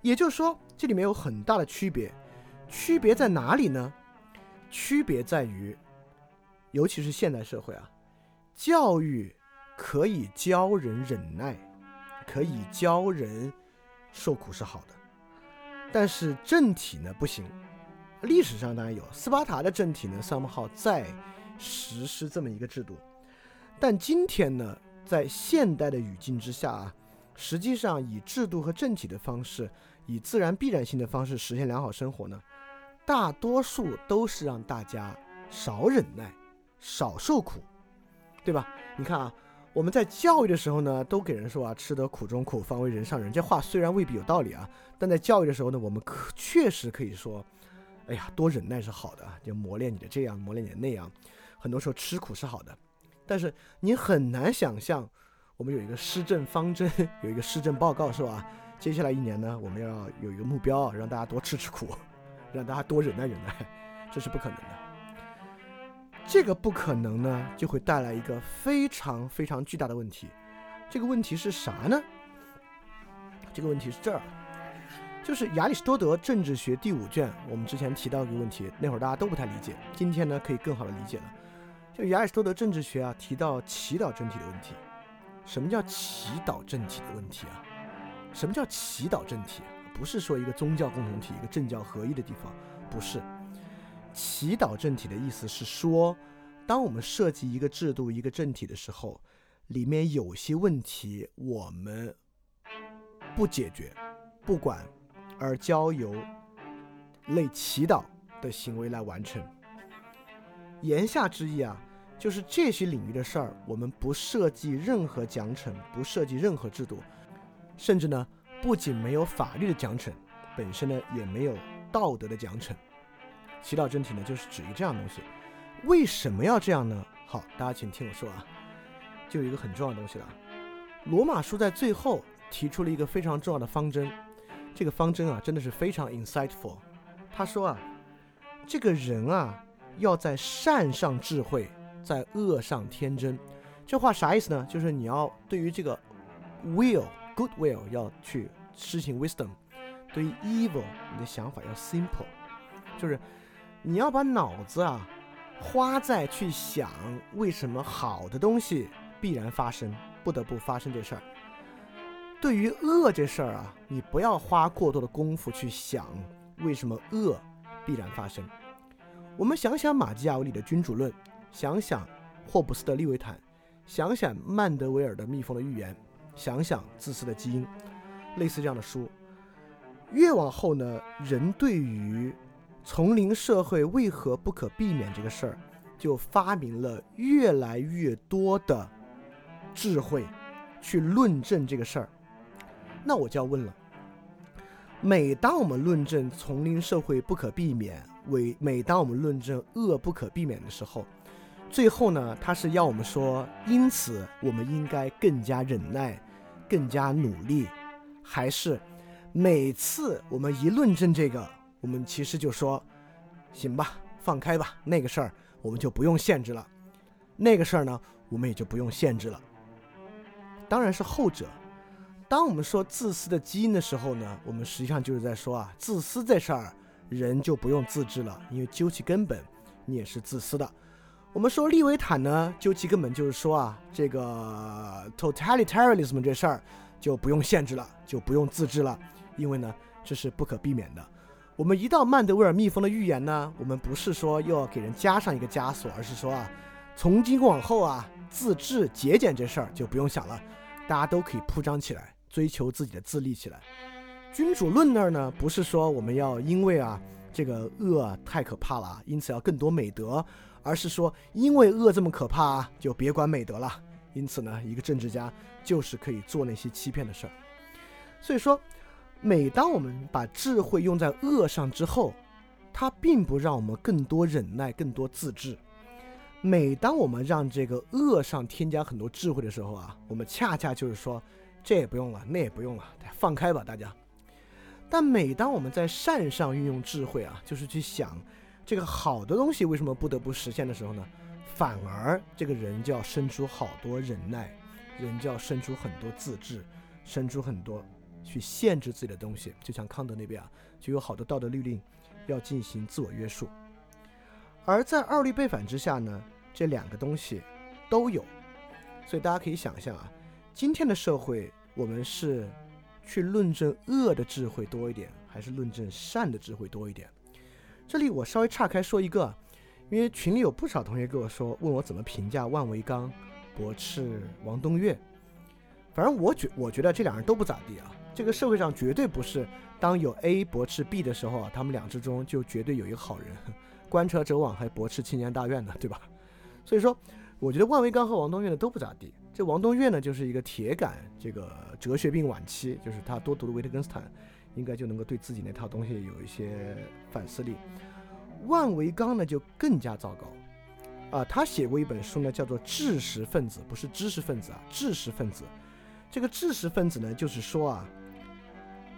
也就是说，这里面有很大的区别，区别在哪里呢？区别在于。尤其是现代社会啊，教育可以教人忍耐，可以教人受苦是好的，但是政体呢不行。历史上当然有斯巴达的政体呢，somehow 在实施这么一个制度，但今天呢，在现代的语境之下啊，实际上以制度和政体的方式，以自然必然性的方式实现良好生活呢，大多数都是让大家少忍耐。少受苦，对吧？你看啊，我们在教育的时候呢，都给人说啊，吃得苦中苦，方为人上人。这话虽然未必有道理啊，但在教育的时候呢，我们可确实可以说，哎呀，多忍耐是好的，就磨练你的这样，磨练你的那样。很多时候吃苦是好的，但是你很难想象，我们有一个施政方针，有一个施政报告，是吧？接下来一年呢，我们要有一个目标，让大家多吃吃苦，让大家多忍耐忍耐，这是不可能的。这个不可能呢，就会带来一个非常非常巨大的问题。这个问题是啥呢？这个问题是这儿，就是亚里士多德政治学第五卷，我们之前提到一个问题，那会儿大家都不太理解，今天呢可以更好的理解了。就亚里士多德政治学啊，提到祈祷政体的问题。什么叫祈祷政体的问题啊？什么叫祈祷政体？不是说一个宗教共同体，一个政教合一的地方，不是。祈祷政体的意思是说，当我们设计一个制度、一个政体的时候，里面有些问题我们不解决、不管，而交由类祈祷的行为来完成。言下之意啊，就是这些领域的事儿，我们不设计任何奖惩，不设计任何制度，甚至呢，不仅没有法律的奖惩，本身呢也没有道德的奖惩。祈祷真体呢，就是指于这样东西。为什么要这样呢？好，大家请听我说啊，就有一个很重要的东西了。罗马书在最后提出了一个非常重要的方针，这个方针啊，真的是非常 insightful。他说啊，这个人啊，要在善上智慧，在恶上天真。这话啥意思呢？就是你要对于这个 will good will 要去施行 wisdom，对于 evil 你的想法要 simple，就是。你要把脑子啊花在去想为什么好的东西必然发生，不得不发生这事儿。对于恶这事儿啊，你不要花过多的功夫去想为什么恶必然发生。我们想想马基雅维里的君主论，想想霍布斯的利维坦，想想曼德维尔的蜜蜂的预言，想想自私的基因，类似这样的书。越往后呢，人对于丛林社会为何不可避免这个事儿，就发明了越来越多的智慧去论证这个事儿。那我就要问了：每当我们论证丛林社会不可避免，为每当我们论证恶不可避免的时候，最后呢，他是要我们说，因此我们应该更加忍耐，更加努力，还是每次我们一论证这个？我们其实就说，行吧，放开吧，那个事儿我们就不用限制了，那个事儿呢，我们也就不用限制了。当然是后者。当我们说自私的基因的时候呢，我们实际上就是在说啊，自私这事儿人就不用自制了，因为究其根本，你也是自私的。我们说利维坦呢，究其根本就是说啊，这个 totalitarianism 这事儿就不用限制了，就不用自制了，因为呢，这是不可避免的。我们一到曼德威尔蜜蜂的预言呢，我们不是说又要给人加上一个枷锁，而是说啊，从今往后啊，自治节俭这事儿就不用想了，大家都可以铺张起来，追求自己的自立起来。君主论那儿呢，不是说我们要因为啊这个恶太可怕了，因此要更多美德，而是说因为恶这么可怕，就别管美德了。因此呢，一个政治家就是可以做那些欺骗的事儿。所以说，每当我们把智慧用在恶上之后，它并不让我们更多忍耐、更多自制。每当我们让这个恶上添加很多智慧的时候啊，我们恰恰就是说，这也不用了，那也不用了，放开吧，大家。但每当我们在善上运用智慧啊，就是去想这个好的东西为什么不得不实现的时候呢，反而这个人就要生出好多忍耐，人就要生出很多自制，生出很多去限制自己的东西。就像康德那边啊，就有好多道德律令要进行自我约束。而在二律背反之下呢，这两个东西都有，所以大家可以想象啊，今天的社会我们是去论证恶的智慧多一点，还是论证善的智慧多一点？这里我稍微岔开说一个，因为群里有不少同学跟我说，问我怎么评价万维刚、驳斥王东岳。反正我觉我觉得这两人都不咋地啊。这个社会上绝对不是当有 A 驳斥 B 的时候啊，他们俩之中就绝对有一个好人。<laughs> 观车者网还驳斥青年大院呢，对吧？所以说，我觉得万维刚和王东岳呢都不咋地。这王东岳呢就是一个铁杆这个哲学病晚期，就是他多读了维特根斯坦，应该就能够对自己那套东西有一些反思力。万维刚呢就更加糟糕啊，他写过一本书呢，叫做《知识分子》，不是知识分子啊，知识分子。这个知识分子呢，就是说啊，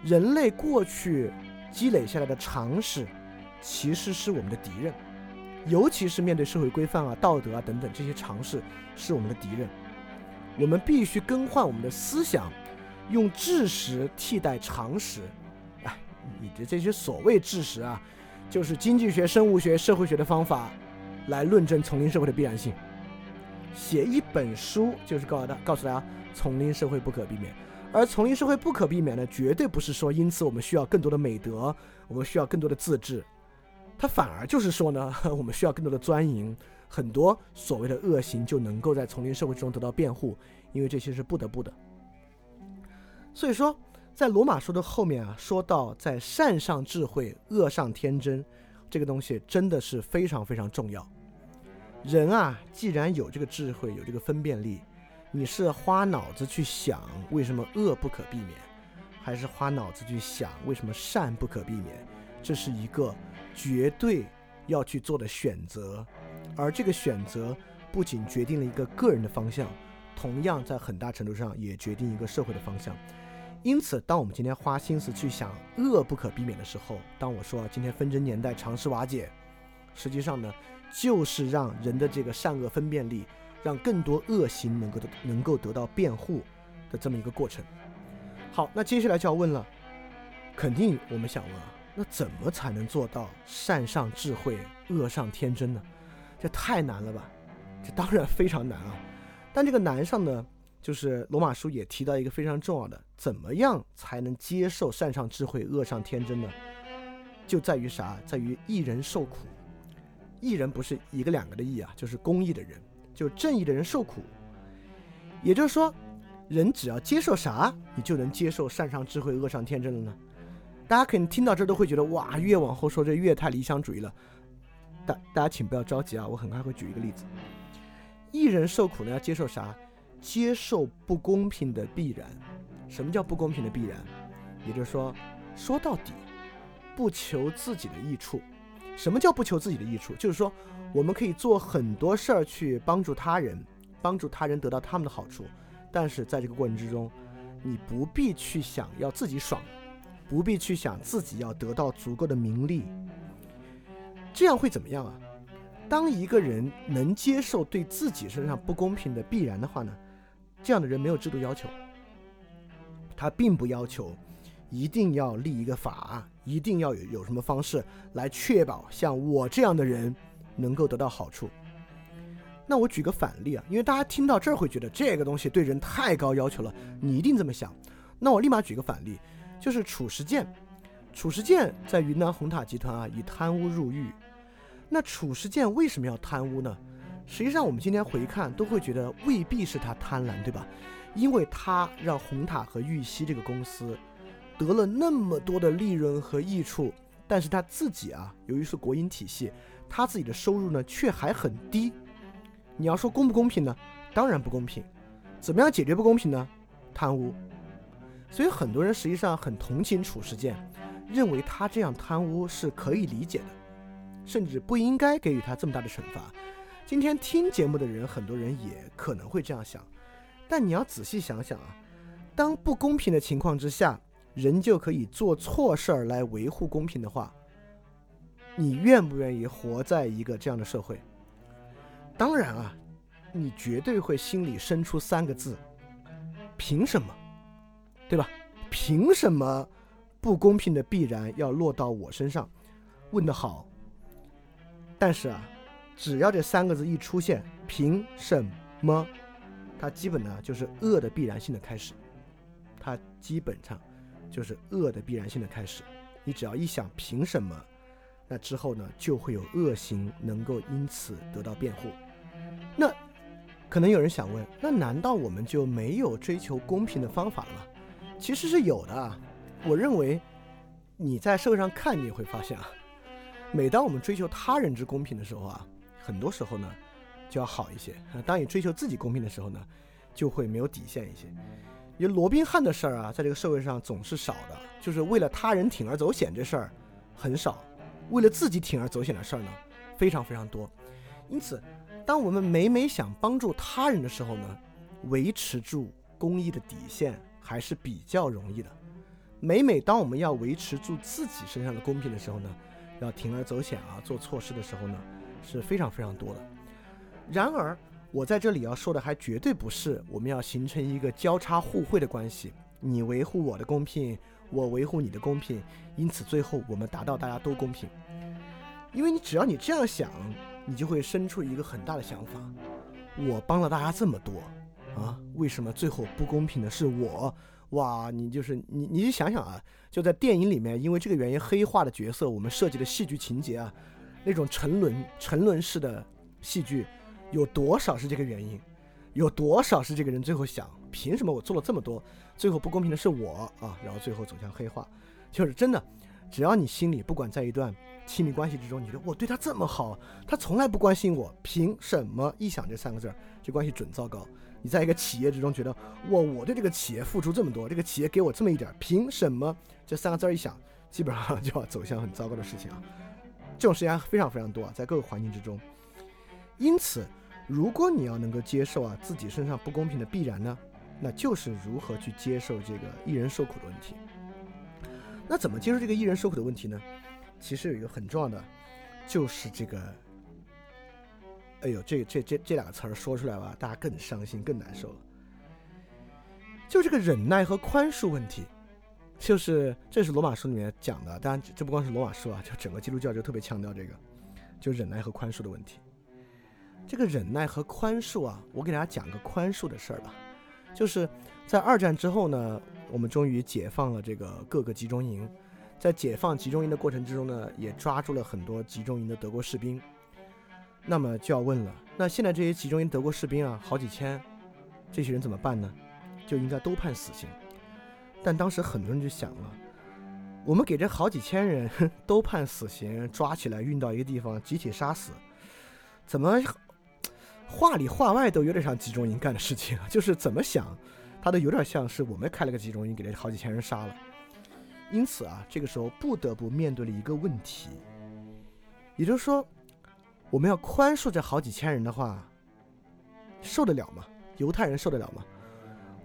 人类过去积累下来的常识。其实是我们的敌人，尤其是面对社会规范啊、道德啊等等这些常识，是我们的敌人。我们必须更换我们的思想，用知识替代常识。哎，你的这些所谓知识啊，就是经济学、生物学、社会学的方法来论证丛林社会的必然性。写一本书就是告诉大告诉大家，丛林社会不可避免。而丛林社会不可避免的，绝对不是说因此我们需要更多的美德，我们需要更多的自治。它反而就是说呢，<laughs> 我们需要更多的钻营，很多所谓的恶行就能够在丛林社会中得到辩护，因为这些是不得不的。所以说，在罗马书的后面啊，说到在善上智慧，恶上天真，这个东西真的是非常非常重要。人啊，既然有这个智慧，有这个分辨力，你是花脑子去想为什么恶不可避免，还是花脑子去想为什么善不可避免？这是一个。绝对要去做的选择，而这个选择不仅决定了一个个人的方向，同样在很大程度上也决定一个社会的方向。因此，当我们今天花心思去想恶不可避免的时候，当我说今天纷争年代常识瓦解，实际上呢，就是让人的这个善恶分辨力，让更多恶行能够能够得到辩护的这么一个过程。好，那接下来就要问了，肯定我们想问啊。那怎么才能做到善上智慧，恶上天真呢？这太难了吧？这当然非常难啊！但这个难上呢，就是罗马书也提到一个非常重要的：怎么样才能接受善上智慧，恶上天真呢？就在于啥？在于一人受苦。一人不是一个两个的义啊，就是公义的人，就正义的人受苦。也就是说，人只要接受啥，你就能接受善上智慧，恶上天真了呢？大家可能听到这都会觉得哇，越往后说这越太理想主义了。大大家请不要着急啊，我很快会举一个例子。一人受苦呢，要接受啥？接受不公平的必然。什么叫不公平的必然？也就是说，说到底，不求自己的益处。什么叫不求自己的益处？就是说，我们可以做很多事儿去帮助他人，帮助他人得到他们的好处，但是在这个过程之中，你不必去想要自己爽。不必去想自己要得到足够的名利，这样会怎么样啊？当一个人能接受对自己身上不公平的必然的话呢？这样的人没有制度要求，他并不要求一定要立一个法，一定要有有什么方式来确保像我这样的人能够得到好处。那我举个反例啊，因为大家听到这儿会觉得这个东西对人太高要求了，你一定这么想。那我立马举个反例。就是褚时健，褚时健在云南红塔集团啊，以贪污入狱。那褚时健为什么要贪污呢？实际上我们今天回看都会觉得未必是他贪婪，对吧？因为他让红塔和玉溪这个公司得了那么多的利润和益处，但是他自己啊，由于是国营体系，他自己的收入呢却还很低。你要说公不公平呢？当然不公平。怎么样解决不公平呢？贪污。所以很多人实际上很同情褚时健，认为他这样贪污是可以理解的，甚至不应该给予他这么大的惩罚。今天听节目的人，很多人也可能会这样想。但你要仔细想想啊，当不公平的情况之下，人就可以做错事儿来维护公平的话，你愿不愿意活在一个这样的社会？当然啊，你绝对会心里生出三个字：凭什么？对吧？凭什么不公平的必然要落到我身上？问得好。但是啊，只要这三个字一出现，凭什么？它基本呢就是恶的必然性的开始。它基本上就是恶的必然性的开始。你只要一想凭什么，那之后呢就会有恶行能够因此得到辩护。那可能有人想问：那难道我们就没有追求公平的方法了吗？其实是有的啊，我认为你在社会上看，你也会发现啊，每当我们追求他人之公平的时候啊，很多时候呢就要好一些；当你追求自己公平的时候呢，就会没有底线一些。因为罗宾汉的事儿啊，在这个社会上总是少的，就是为了他人铤而走险这事儿很少，为了自己铤而走险的事儿呢非常非常多。因此，当我们每每想帮助他人的时候呢，维持住公益的底线。还是比较容易的。每每当我们要维持住自己身上的公平的时候呢，要铤而走险啊，做错事的时候呢，是非常非常多的。然而，我在这里要说的还绝对不是我们要形成一个交叉互惠的关系，你维护我的公平，我维护你的公平，因此最后我们达到大家都公平。因为你只要你这样想，你就会生出一个很大的想法：我帮了大家这么多。啊，为什么最后不公平的是我？哇，你就是你，你就想想啊，就在电影里面，因为这个原因黑化的角色，我们设计的戏剧情节啊，那种沉沦、沉沦式的戏剧，有多少是这个原因？有多少是这个人最后想，凭什么我做了这么多，最后不公平的是我啊？然后最后走向黑化，就是真的，只要你心里不管在一段亲密关系之中，你觉得我对他这么好，他从来不关心我，凭什么？一想这三个字儿，这关系准糟糕。你在一个企业之中觉得，哇，我对这个企业付出这么多，这个企业给我这么一点，凭什么？这三个字儿一想，基本上 <laughs> 就要走向很糟糕的事情啊。这种事情还非常非常多，在各个环境之中。因此，如果你要能够接受啊自己身上不公平的必然呢，那就是如何去接受这个一人受苦的问题。那怎么接受这个一人受苦的问题呢？其实有一个很重要的，就是这个。哎呦，这这这这两个词儿说出来吧，大家更伤心、更难受了。就这个忍耐和宽恕问题，就是这是罗马书里面讲的。当然，这不光是罗马书啊，就整个基督教就特别强调这个，就忍耐和宽恕的问题。这个忍耐和宽恕啊，我给大家讲个宽恕的事儿吧。就是在二战之后呢，我们终于解放了这个各个集中营，在解放集中营的过程之中呢，也抓住了很多集中营的德国士兵。那么就要问了，那现在这些集中营德国士兵啊，好几千，这些人怎么办呢？就应该都判死刑。但当时很多人就想了，我们给这好几千人都判死刑，抓起来运到一个地方集体杀死，怎么话里话外都有点像集中营干的事情啊？<laughs> 就是怎么想，他都有点像是我们开了个集中营，给这好几千人杀了。因此啊，这个时候不得不面对了一个问题，也就是说。我们要宽恕这好几千人的话，受得了吗？犹太人受得了吗？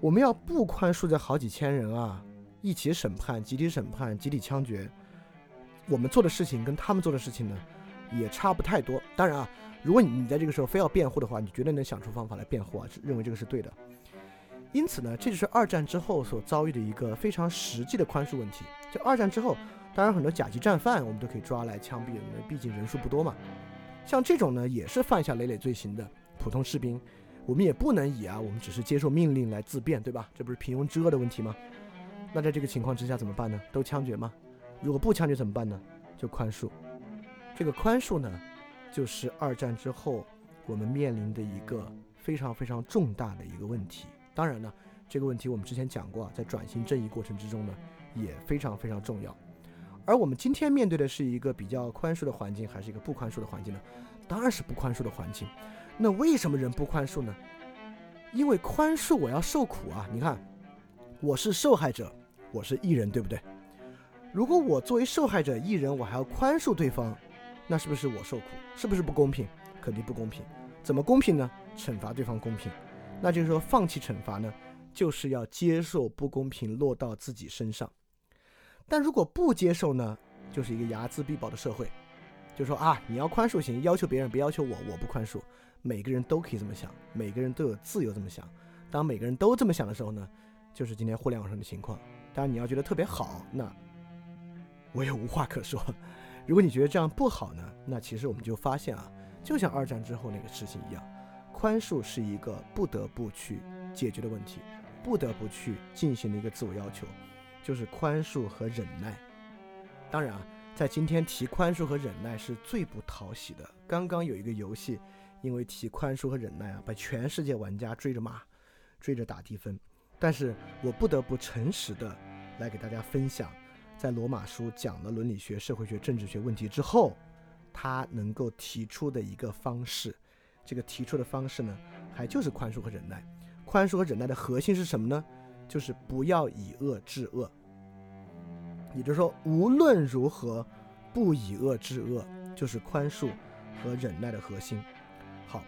我们要不宽恕这好几千人啊，一起审判、集体审判、集体枪决，我们做的事情跟他们做的事情呢，也差不太多。当然啊，如果你在这个时候非要辩护的话，你绝对能想出方法来辩护啊，认为这个是对的。因此呢，这就是二战之后所遭遇的一个非常实际的宽恕问题。就二战之后，当然很多甲级战犯我们都可以抓来枪毙，毕竟人数不多嘛。像这种呢，也是犯下累累罪行的普通士兵，我们也不能以啊，我们只是接受命令来自辩，对吧？这不是平庸之恶的问题吗？那在这个情况之下怎么办呢？都枪决吗？如果不枪决怎么办呢？就宽恕。这个宽恕呢，就是二战之后我们面临的一个非常非常重大的一个问题。当然呢，这个问题我们之前讲过，在转型正义过程之中呢，也非常非常重要。而我们今天面对的是一个比较宽恕的环境，还是一个不宽恕的环境呢？当然是不宽恕的环境。那为什么人不宽恕呢？因为宽恕我要受苦啊！你看，我是受害者，我是艺人，对不对？如果我作为受害者艺人，我还要宽恕对方，那是不是我受苦？是不是不公平？肯定不公平。怎么公平呢？惩罚对方公平。那就是说，放弃惩罚呢，就是要接受不公平落到自己身上。但如果不接受呢，就是一个睚眦必报的社会，就说啊，你要宽恕行，要求别人，别要求我，我不宽恕。每个人都可以这么想，每个人都有自由这么想。当每个人都这么想的时候呢，就是今天互联网上的情况。当然，你要觉得特别好，那我也无话可说。如果你觉得这样不好呢，那其实我们就发现啊，就像二战之后那个事情一样，宽恕是一个不得不去解决的问题，不得不去进行的一个自我要求。就是宽恕和忍耐。当然啊，在今天提宽恕和忍耐是最不讨喜的。刚刚有一个游戏，因为提宽恕和忍耐啊，把全世界玩家追着骂，追着打低分。但是我不得不诚实的来给大家分享，在罗马书讲了伦理学、社会学、政治学问题之后，他能够提出的一个方式。这个提出的方式呢，还就是宽恕和忍耐。宽恕和忍耐的核心是什么呢？就是不要以恶制恶，也就是说，无论如何不以恶制恶，就是宽恕和忍耐的核心。好，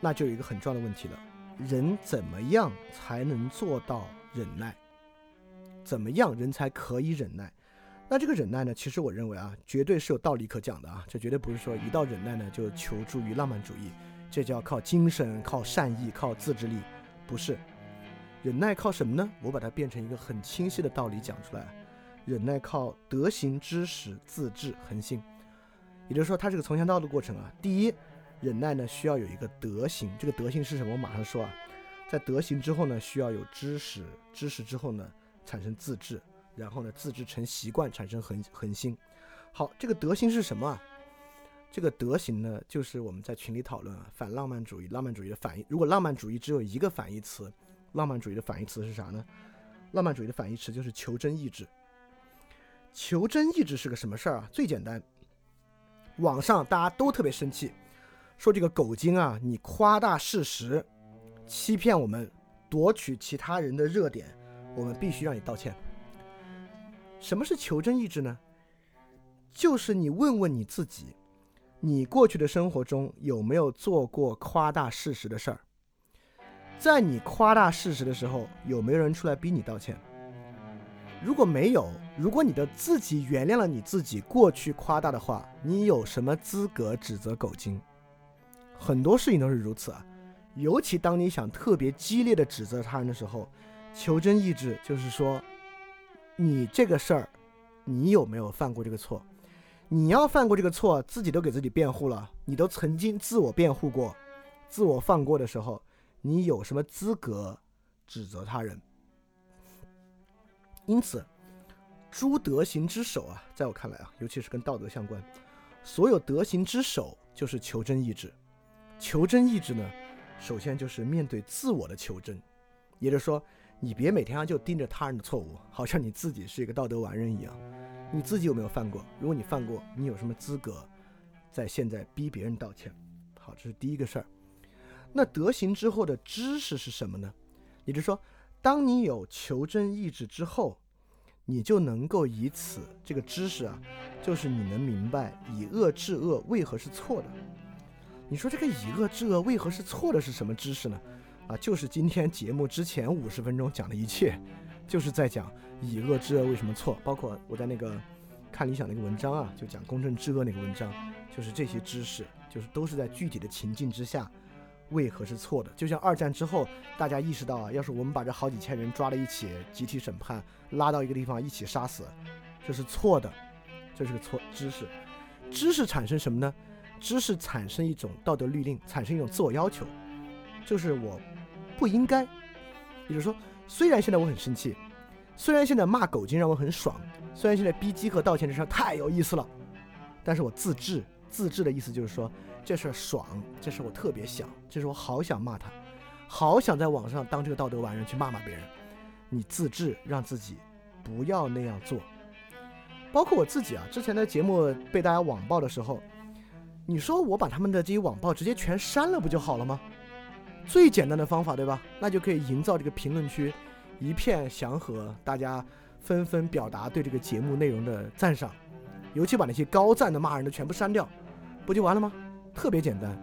那就有一个很重要的问题了：人怎么样才能做到忍耐？怎么样人才可以忍耐？那这个忍耐呢？其实我认为啊，绝对是有道理可讲的啊。这绝对不是说一到忍耐呢就求助于浪漫主义，这叫靠精神、靠善意、靠自制力，不是。忍耐靠什么呢？我把它变成一个很清晰的道理讲出来。忍耐靠德行、知识、自制、恒心。也就是说，它是个从前到的过程啊。第一，忍耐呢需要有一个德行，这个德行是什么？我马上说啊。在德行之后呢，需要有知识，知识之后呢产生自制，然后呢自制成习惯，产生恒恒心。好，这个德行是什么啊？这个德行呢，就是我们在群里讨论啊，反浪漫主义，浪漫主义的反义。如果浪漫主义只有一个反义词。浪漫主义的反义词是啥呢？浪漫主义的反义词就是求真意志。求真意志是个什么事儿啊？最简单，网上大家都特别生气，说这个狗精啊，你夸大事实，欺骗我们，夺取其他人的热点，我们必须让你道歉。什么是求真意志呢？就是你问问你自己，你过去的生活中有没有做过夸大事实的事儿？在你夸大事实的时候，有没有人出来逼你道歉？如果没有，如果你的自己原谅了你自己过去夸大的话，你有什么资格指责狗精？很多事情都是如此啊，尤其当你想特别激烈的指责他人的时候，求真意志就是说，你这个事儿，你有没有犯过这个错？你要犯过这个错，自己都给自己辩护了，你都曾经自我辩护过，自我放过的时候。你有什么资格指责他人？因此，诸德行之首啊，在我看来啊，尤其是跟道德相关，所有德行之首就是求真意志。求真意志呢，首先就是面对自我的求真，也就是说，你别每天就盯着他人的错误，好像你自己是一个道德完人一样。你自己有没有犯过？如果你犯过，你有什么资格在现在逼别人道歉？好，这是第一个事儿。那德行之后的知识是什么呢？也就是说，当你有求真意志之后，你就能够以此这个知识啊，就是你能明白以恶制恶为何是错的。你说这个以恶制恶为何是错的是什么知识呢？啊，就是今天节目之前五十分钟讲的一切，就是在讲以恶制恶为什么错。包括我在那个看理想那个文章啊，就讲公正治恶那个文章，就是这些知识，就是都是在具体的情境之下。为何是错的？就像二战之后，大家意识到啊，要是我们把这好几千人抓了一起，集体审判，拉到一个地方一起杀死，这是错的，这是个错知识。知识产生什么呢？知识产生一种道德律令，产生一种自我要求，就是我不应该。也就是说，虽然现在我很生气，虽然现在骂狗精让我很爽，虽然现在逼鸡和道歉这事太有意思了，但是我自制自制的意思就是说，这事爽，这事我特别想，这是我好想骂他，好想在网上当这个道德完人去骂骂别人。你自制，让自己不要那样做。包括我自己啊，之前的节目被大家网暴的时候，你说我把他们的这些网暴直接全删了不就好了吗？最简单的方法，对吧？那就可以营造这个评论区一片祥和，大家纷纷表达对这个节目内容的赞赏，尤其把那些高赞的骂人的全部删掉，不就完了吗？特别简单。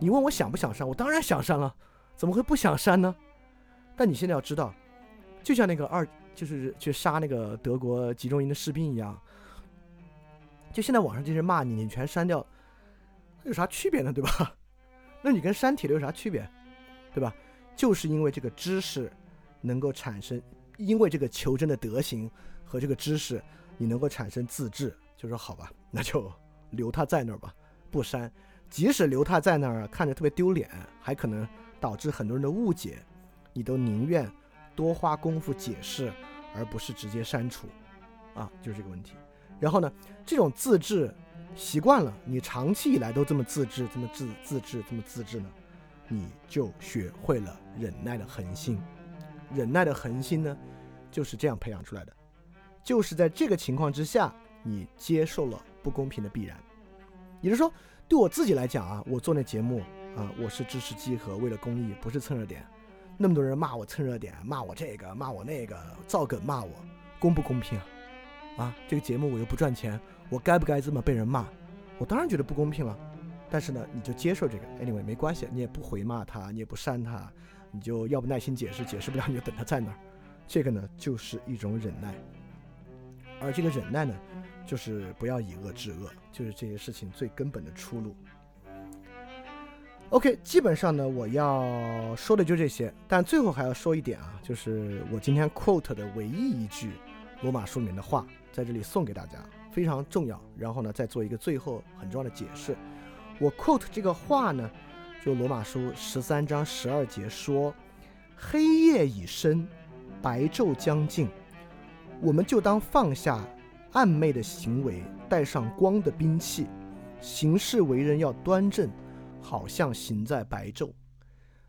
你问我想不想删，我当然想删了，怎么会不想删呢？但你现在要知道，就像那个二，就是去杀那个德国集中营的士兵一样，就现在网上这些骂你，你全删掉，有啥区别呢？对吧？<laughs> 那你跟删帖的有啥区别？对吧？就是因为这个知识能够产生，因为这个求真的德行和这个知识，你能够产生自制，就说好吧，那就留他在那儿吧，不删。即使留他在那儿，看着特别丢脸，还可能导致很多人的误解，你都宁愿多花功夫解释，而不是直接删除，啊，就是这个问题。然后呢，这种自制习惯了，你长期以来都这么自制，这么自自制，这么自制呢？你就学会了忍耐的恒心，忍耐的恒心呢，就是这样培养出来的。就是在这个情况之下，你接受了不公平的必然。也就是说，对我自己来讲啊，我做那节目啊，我是支持集合，为了公益，不是蹭热点。那么多人骂我蹭热点，骂我这个，骂我那个，造梗骂我，公不公平啊？啊，这个节目我又不赚钱，我该不该这么被人骂？我当然觉得不公平了。但是呢，你就接受这个，anyway 没关系，你也不回骂他，你也不删他，你就要不耐心解释，解释不了你就等他在那儿，这个呢就是一种忍耐，而这个忍耐呢，就是不要以恶制恶，就是这些事情最根本的出路。OK，基本上呢我要说的就这些，但最后还要说一点啊，就是我今天 quote 的唯一一句罗马书里面的话，在这里送给大家，非常重要。然后呢，再做一个最后很重要的解释。我 quote 这个话呢，就罗马书十三章十二节说：“黑夜已深，白昼将近，我们就当放下暗昧的行为，带上光的兵器，行事为人要端正，好像行在白昼。”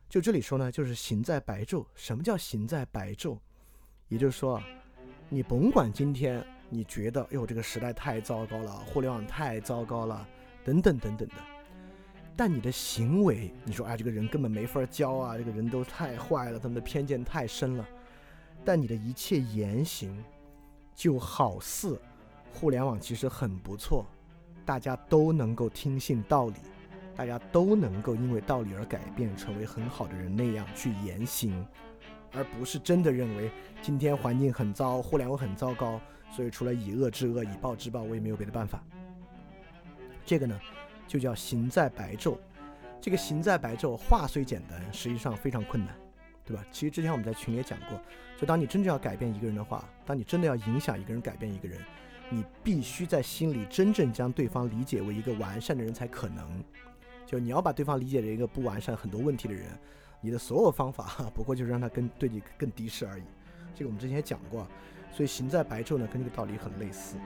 就这里说呢，就是行在白昼。什么叫行在白昼？也就是说，你甭管今天你觉得，哟，这个时代太糟糕了，互联网太糟糕了，等等等等的。但你的行为，你说哎，这个人根本没法教啊，这个人都太坏了，他们的偏见太深了。但你的一切言行，就好似互联网其实很不错，大家都能够听信道理，大家都能够因为道理而改变，成为很好的人那样去言行，而不是真的认为今天环境很糟，互联网很糟糕，所以除了以恶制恶，以暴制暴，我也没有别的办法。这个呢？就叫行在白昼，这个行在白昼话虽简单，实际上非常困难，对吧？其实之前我们在群里也讲过，就当你真正要改变一个人的话，当你真的要影响一个人改变一个人，你必须在心里真正将对方理解为一个完善的人才可能。就你要把对方理解为一个不完善、很多问题的人，你的所有方法不过就是让他更对你更敌视而已。这个我们之前也讲过，所以行在白昼呢，跟这个道理很类似。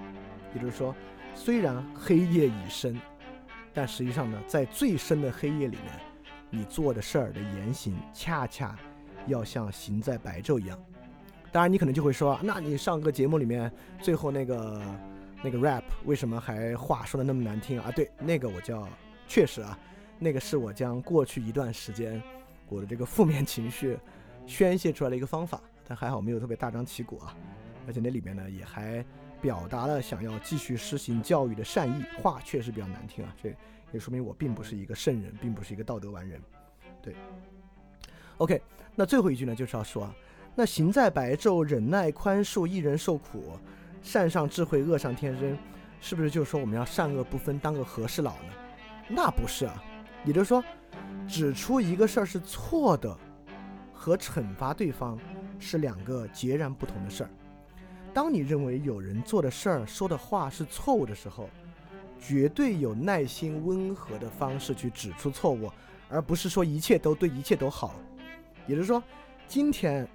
也就是说，虽然黑夜已深。但实际上呢，在最深的黑夜里面，你做的事儿的言行，恰恰要像行在白昼一样。当然，你可能就会说，那你上个节目里面最后那个那个 rap 为什么还话说的那么难听啊？对，那个我叫确实啊，那个是我将过去一段时间我的这个负面情绪宣泄出来的一个方法。但还好没有特别大张旗鼓啊，而且那里面呢也还。表达了想要继续施行教育的善意，话确实比较难听啊，这也说明我并不是一个圣人，并不是一个道德完人。对，OK，那最后一句呢，就是要说啊，那行在白昼，忍耐宽恕，一人受苦，善上智慧，恶上天真，是不是就是说我们要善恶不分，当个和事佬呢？那不是啊，也就是说，指出一个事儿是错的，和惩罚对方是两个截然不同的事儿。当你认为有人做的事儿、说的话是错误的时候，绝对有耐心、温和的方式去指出错误，而不是说一切都对、一切都好。也就是说，今天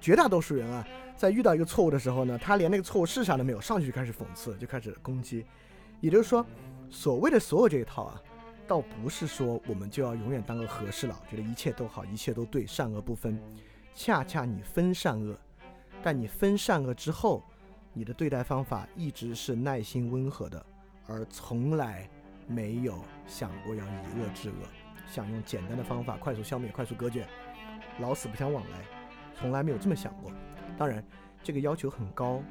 绝大多数人啊，在遇到一个错误的时候呢，他连那个错误是啥都没有，上去就开始讽刺，就开始攻击。也就是说，所谓的所有这一套啊，倒不是说我们就要永远当个和事佬，觉得一切都好，一切都对，善恶不分。恰恰你分善恶，但你分善恶之后，你的对待方法一直是耐心温和的，而从来没有想过要以恶制恶，想用简单的方法快速消灭、快速割据，老死不相往来，从来没有这么想过。当然，这个要求很高，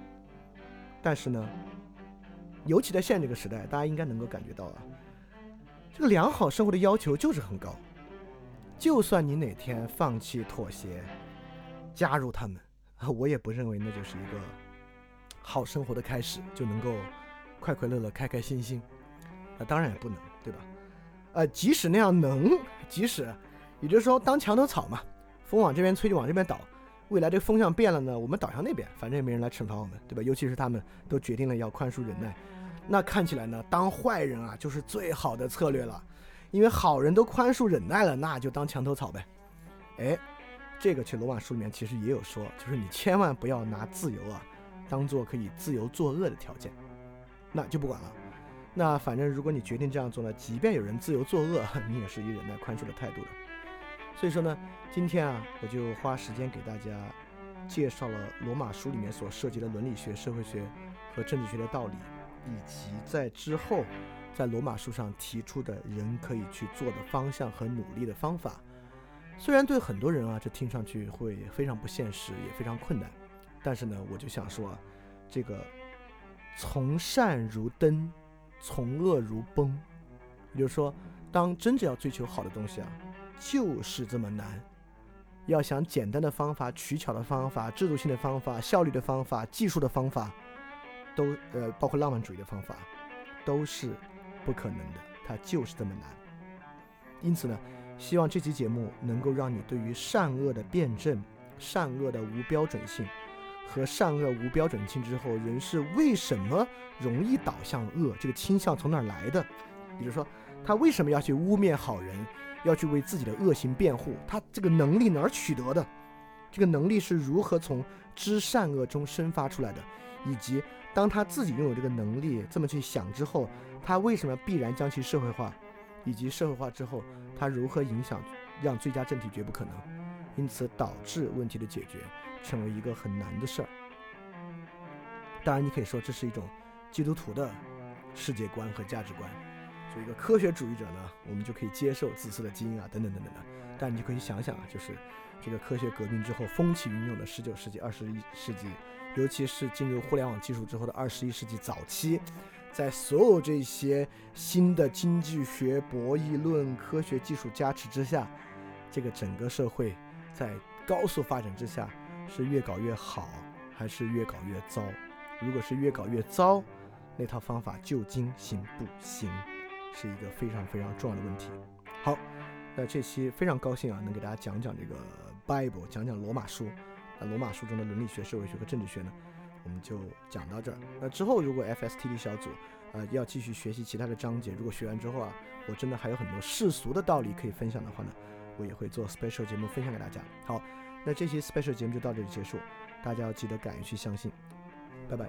但是呢。尤其在现在这个时代，大家应该能够感觉到啊，这个良好生活的要求就是很高。就算你哪天放弃妥协，加入他们，我也不认为那就是一个好生活的开始，就能够快快乐乐、开开心心。那当然也不能，对吧？呃，即使那样能，即使，也就是说，当墙头草嘛，风往这边吹就往这边倒。未来这个风向变了呢，我们倒向那边，反正也没人来惩罚我们，对吧？尤其是他们都决定了要宽恕忍耐，那看起来呢，当坏人啊就是最好的策略了，因为好人都宽恕忍耐了，那就当墙头草呗。哎，这个去罗马书里面其实也有说，就是你千万不要拿自由啊当做可以自由作恶的条件，那就不管了。那反正如果你决定这样做呢，即便有人自由作恶，<laughs> 你也是以忍耐宽恕的态度的。所以说呢，今天啊，我就花时间给大家介绍了罗马书里面所涉及的伦理学、社会学和政治学的道理，以及在之后在罗马书上提出的人可以去做的方向和努力的方法。虽然对很多人啊，这听上去会非常不现实，也非常困难，但是呢，我就想说啊，这个从善如登，从恶如崩，也就是说，当真正要追求好的东西啊。就是这么难，要想简单的方法、取巧的方法、制度性的方法、效率的方法、技术的方法，都呃，包括浪漫主义的方法，都是不可能的。它就是这么难。因此呢，希望这期节目能够让你对于善恶的辩证、善恶的无标准性和善恶无标准性之后，人是为什么容易导向恶，这个倾向从哪儿来的？也就是说，他为什么要去污蔑好人？要去为自己的恶行辩护，他这个能力哪儿取得的？这个能力是如何从知善恶中生发出来的？以及当他自己拥有这个能力，这么去想之后，他为什么必然将其社会化？以及社会化之后，它如何影响，让最佳政体绝不可能？因此导致问题的解决成为一个很难的事儿。当然，你可以说这是一种基督徒的世界观和价值观。作为一个科学主义者呢，我们就可以接受自私的基因啊，等等等等的。但你就可以想想啊，就是这个科学革命之后风起云涌的十九世纪、二十一世纪，尤其是进入互联网技术之后的二十一世纪早期，在所有这些新的经济学、博弈论、科学技术加持之下，这个整个社会在高速发展之下，是越搞越好，还是越搞越糟？如果是越搞越糟，那套方法究竟行不行？是一个非常非常重要的问题。好，那这期非常高兴啊，能给大家讲讲这个 Bible，讲讲罗马书。那罗马书中的伦理学、社会学和政治学呢，我们就讲到这儿。那之后如果 FSTD 小组呃要继续学习其他的章节，如果学完之后啊，我真的还有很多世俗的道理可以分享的话呢，我也会做 special 节目分享给大家。好，那这期 special 节目就到这里结束，大家要记得敢于去相信。拜拜。